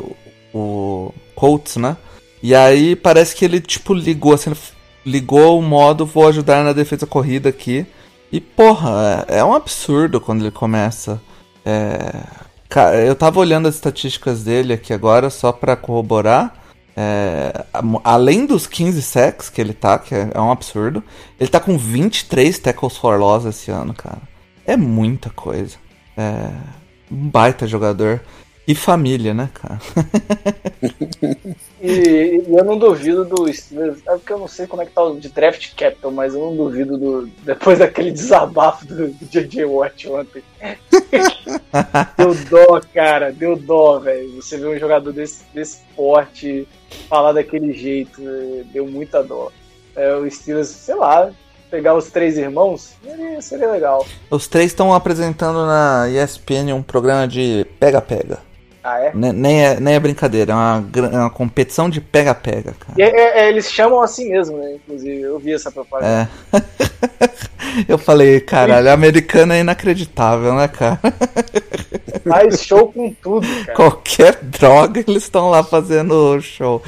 o Colts, né? E aí parece que ele tipo ligou assim, ligou o modo vou ajudar na defesa corrida aqui. E porra, é, é um absurdo quando ele começa. É, eu tava olhando as estatísticas dele aqui agora só para corroborar. É, além dos 15 sacks que ele tá, que é, é um absurdo, ele tá com 23 tackles for loss esse ano, cara. É muita coisa. É, um baita jogador. E família, né, cara? e, e, eu não duvido do Steelers, é porque eu não sei como é que tá o de draft capital, mas eu não duvido do. Depois daquele desabafo do, do JJ Watt ontem. deu dó, cara, deu dó, velho. Você vê um jogador desse, desse porte falar daquele jeito, deu muita dó. É, o Steelers, sei lá, pegar os três irmãos, seria, seria legal. Os três estão apresentando na ESPN um programa de pega-pega. Ah, é? Nem, é? nem é brincadeira, é uma, é uma competição de pega-pega, cara. É, é, é, eles chamam assim mesmo, né? Inclusive, eu vi essa propaganda. É. eu falei, caralho, americano é inacreditável, né, cara? Faz show com tudo, cara. Qualquer droga, eles estão lá fazendo show.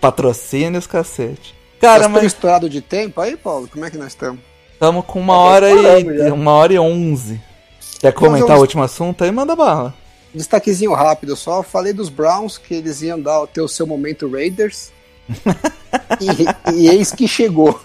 Patrocínios, cacete. Cara, mas. de tempo aí, Paulo? Como é que nós estamos? Estamos com uma hora e. uma hora e onze. Quer comentar vamos... o último assunto aí? Manda bala. Destaquezinho rápido só. Falei dos Browns que eles iam dar, ter o seu momento Raiders. e, e eis que chegou.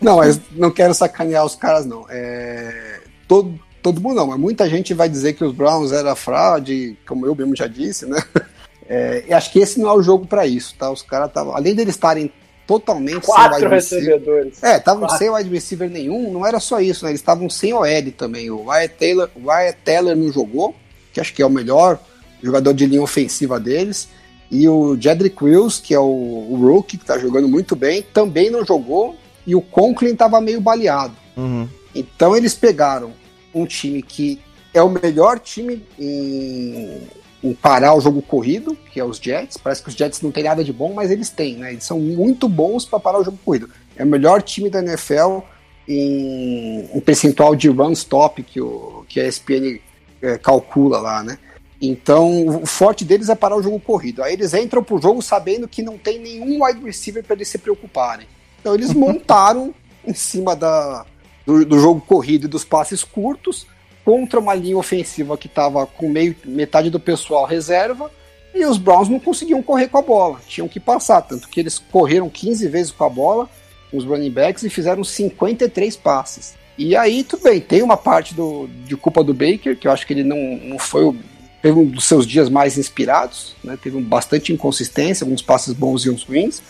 Não, mas não quero sacanear os caras, não. É... Todo, todo mundo não, mas muita gente vai dizer que os Browns era fraude, como eu mesmo já disse, né? É, acho que esse não é o jogo para isso, tá? Os caras estavam, além deles estarem totalmente Quatro sem wide recebedores. É, estavam sem wide receiver nenhum, não era só isso, né? Eles estavam sem OL também. O Wyatt Taylor, o Wyatt Taylor não jogou, que acho que é o melhor jogador de linha ofensiva deles. E o Jedrick Wills, que é o, o rookie, que tá jogando muito bem, também não jogou. E o Conklin tava meio baleado. Uhum. Então eles pegaram um time que é o melhor time em, em, parar o jogo corrido, que é os Jets. Parece que os Jets não têm nada de bom, mas eles têm, né? Eles são muito bons para parar o jogo corrido. É o melhor time da NFL em, em percentual de run stop que, o, que a ESPN é, calcula lá, né? Então, o forte deles é parar o jogo corrido. Aí eles entram pro jogo sabendo que não tem nenhum wide receiver para eles se preocuparem. Então, eles montaram em cima da, do, do, jogo corrido e dos passes curtos contra uma linha ofensiva que estava com meio, metade do pessoal reserva e os Browns não conseguiam correr com a bola, tinham que passar, tanto que eles correram 15 vezes com a bola, os running backs, e fizeram 53 passes. E aí, tudo bem, tem uma parte do, de culpa do Baker, que eu acho que ele não, não foi o, teve um dos seus dias mais inspirados, né? teve bastante inconsistência, alguns passes bons e uns ruins,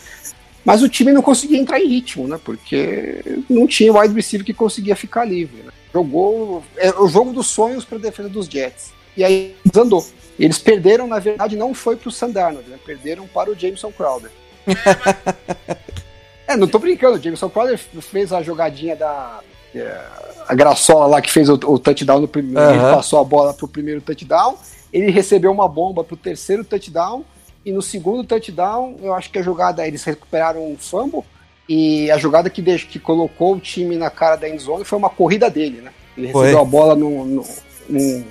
mas o time não conseguia entrar em ritmo, né? Porque não tinha wide receiver que conseguia ficar livre. Né? Jogou é o jogo dos sonhos para a defesa dos Jets. E aí desandou. Eles perderam, na verdade, não foi para o Sandarnold, né? perderam para o Jameson Crowder. é, não tô brincando, o Jameson Crowder fez a jogadinha da. É, a graçola lá que fez o, o touchdown no primeiro. Uhum. Ele passou a bola pro primeiro touchdown. Ele recebeu uma bomba pro terceiro touchdown e no segundo touchdown, eu acho que a jogada, eles recuperaram um fumble. E a jogada que, deixou, que colocou o time na cara da endzone foi uma corrida dele, né? Ele foi. recebeu a bola no, no, no,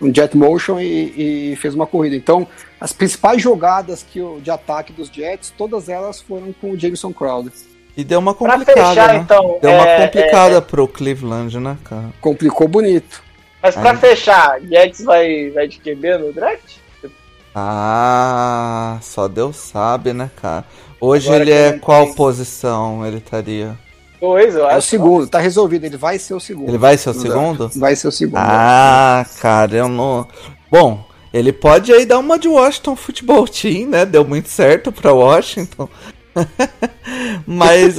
no jet motion e, e, fez uma corrida. Então, as principais jogadas que o, de ataque dos Jets, todas elas foram com o Jameson Crowder. E deu uma complicada, fechar, né? Então, deu é, uma complicada é, é, pro Cleveland, né, cara? Complicou bonito. Mas pra Aí. fechar, Jets vai, vai de QB no draft? Ah, só Deus sabe, né, cara? Hoje Agora ele é qual tem... posição ele estaria? Dois, eu acho. É o segundo, tá resolvido, ele vai ser o segundo. Ele vai ser o segundo? Vai ser o segundo. Ah, cara, eu não. Bom, ele pode aí dar uma de Washington Football Team, né? Deu muito certo pra Washington. mas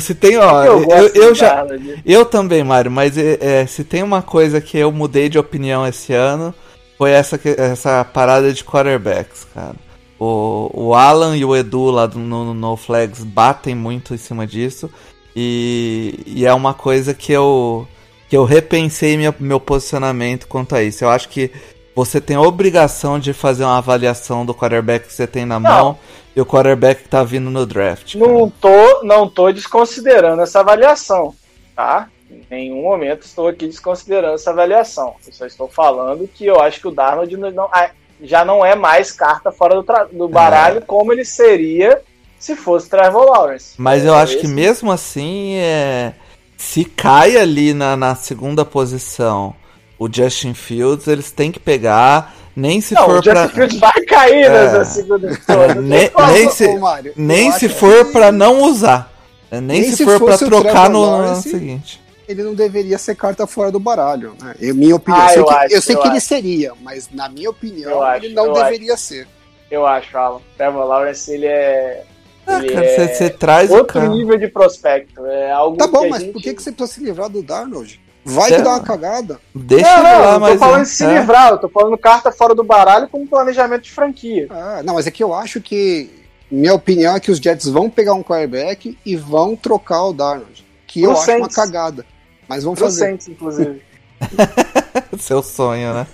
se tem, ó, eu, eu, eu já. Eu também, Mário, mas é, se tem uma coisa que eu mudei de opinião esse ano foi essa, essa parada de quarterbacks, cara. O, o Alan e o Edu lá no, no Flags batem muito em cima disso. E, e é uma coisa que eu, que eu repensei meu, meu posicionamento quanto a isso. Eu acho que você tem a obrigação de fazer uma avaliação do quarterback que você tem na não. mão e o quarterback que tá vindo no draft. Cara. Não tô, não tô desconsiderando essa avaliação, tá? Em nenhum momento estou aqui desconsiderando essa avaliação. Eu só estou falando que eu acho que o Darnold não, ah, já não é mais carta fora do, do baralho é. como ele seria se fosse Trevor Lawrence. Mas eu acho que mesmo assim, é... se cai ali na, na segunda posição o Justin Fields, eles têm que pegar. Nem se não, for o Justin pra... Fields vai cair é... na segunda nem, nem se, nem se for que... para não usar. Nem, nem se, se for para trocar no, ano seguinte ele não deveria ser carta fora do baralho. Né? Eu, minha opinião, ah, eu, eu, sei, acho, que, eu sei eu que ele seria, mas na minha opinião acho, ele não deveria acho. ser. Eu acho, Alan. Trevor Lawrence, ele é. Ah, ele cara, é você, traz outro nível de prospecto. É algo tá bom, mas gente... por que, que você precisa se livrar do Darnold? Vai que dá uma cagada. Deixa não, não, lá, eu tô falando de se é. livrar, eu tô falando carta fora do baralho como planejamento de franquia. Ah, não, mas é que eu acho que. Minha opinião é que os Jets vão pegar um quarterback e vão trocar o Darnold. Que eu acho uma cagada. Mas vamos fazer. Saints, inclusive. Seu sonho, né?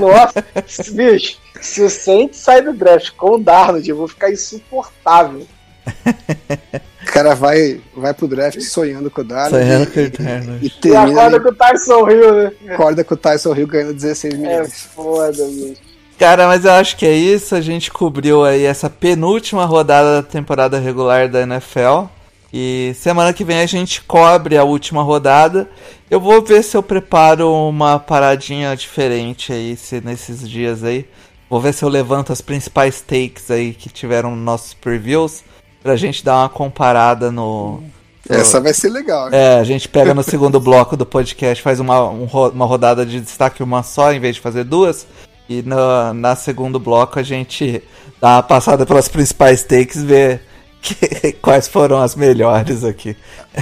Nossa, bicho, se o Saints sai do draft com o Darnold, eu vou ficar insuportável. O cara vai, vai pro draft sonhando com o Darnold. Sonhando com o Darnold. E, e, e acorda com o Tyson Hill, né? Acorda com o Tyson Hill ganhando 16 milhões. É foda, bicho. Cara, mas eu acho que é isso. A gente cobriu aí essa penúltima rodada da temporada regular da NFL. E semana que vem a gente cobre a última rodada. Eu vou ver se eu preparo uma paradinha diferente aí se, nesses dias aí. Vou ver se eu levanto as principais takes aí que tiveram nos nossos previews. Pra gente dar uma comparada no, Essa vai ser legal. É, a gente pega no segundo bloco do podcast, faz uma, um, uma rodada de destaque uma só, em vez de fazer duas. E no, na segundo bloco a gente dá uma passada pelas principais takes, ver quais foram as melhores aqui.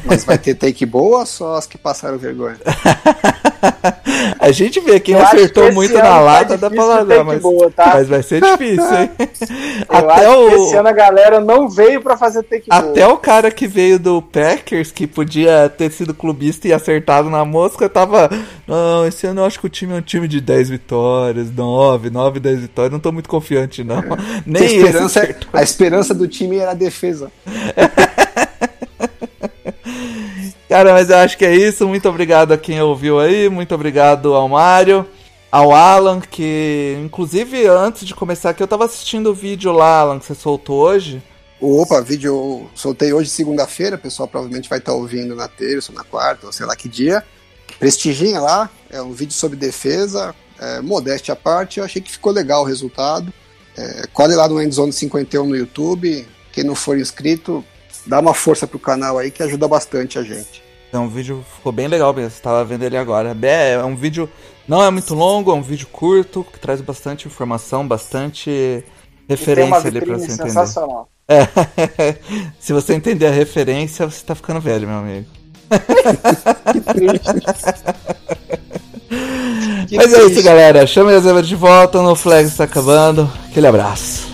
Mas vai ter take boa ou só as que passaram vergonha? a gente vê quem Eu acertou que muito na tá lata dá pra difícil largar, take mas, boa, tá? mas vai ser difícil, hein? Eu Até acho que o. esse ano a galera não veio pra fazer take Até boa. o cara que veio do Packers, que podia ter sido clubista e acertado na mosca, tava. Não, esse ano eu acho que o time é um time de 10 vitórias, 9, 9, 10 vitórias. Não tô muito confiante, não. a, Nem esse esperança, a esperança do time era a defesa. Cara, mas eu acho que é isso. Muito obrigado a quem ouviu aí. Muito obrigado ao Mário. Ao Alan, que inclusive antes de começar aqui, eu tava assistindo o vídeo lá, Alan, que você soltou hoje. Opa, vídeo eu soltei hoje, segunda-feira. O pessoal provavelmente vai estar ouvindo na terça na quarta, ou sei lá que dia. Prestigiem lá, é um vídeo sobre defesa, é, modéstia à parte. Eu achei que ficou legal o resultado. É, colhe lá no Endzone 51 no YouTube. Quem não for inscrito, dá uma força pro canal aí que ajuda bastante a gente. Então, o vídeo ficou bem legal mesmo. Você tava vendo ele agora. É, é um vídeo. Não é muito longo, é um vídeo curto, que traz bastante informação, bastante referência ali pra vitrine você entender. É. Se você entender a referência, você tá ficando velho, meu amigo. Que Mas é isso, triste. galera. Chame a Zebra de volta, no Flag está acabando. Aquele abraço.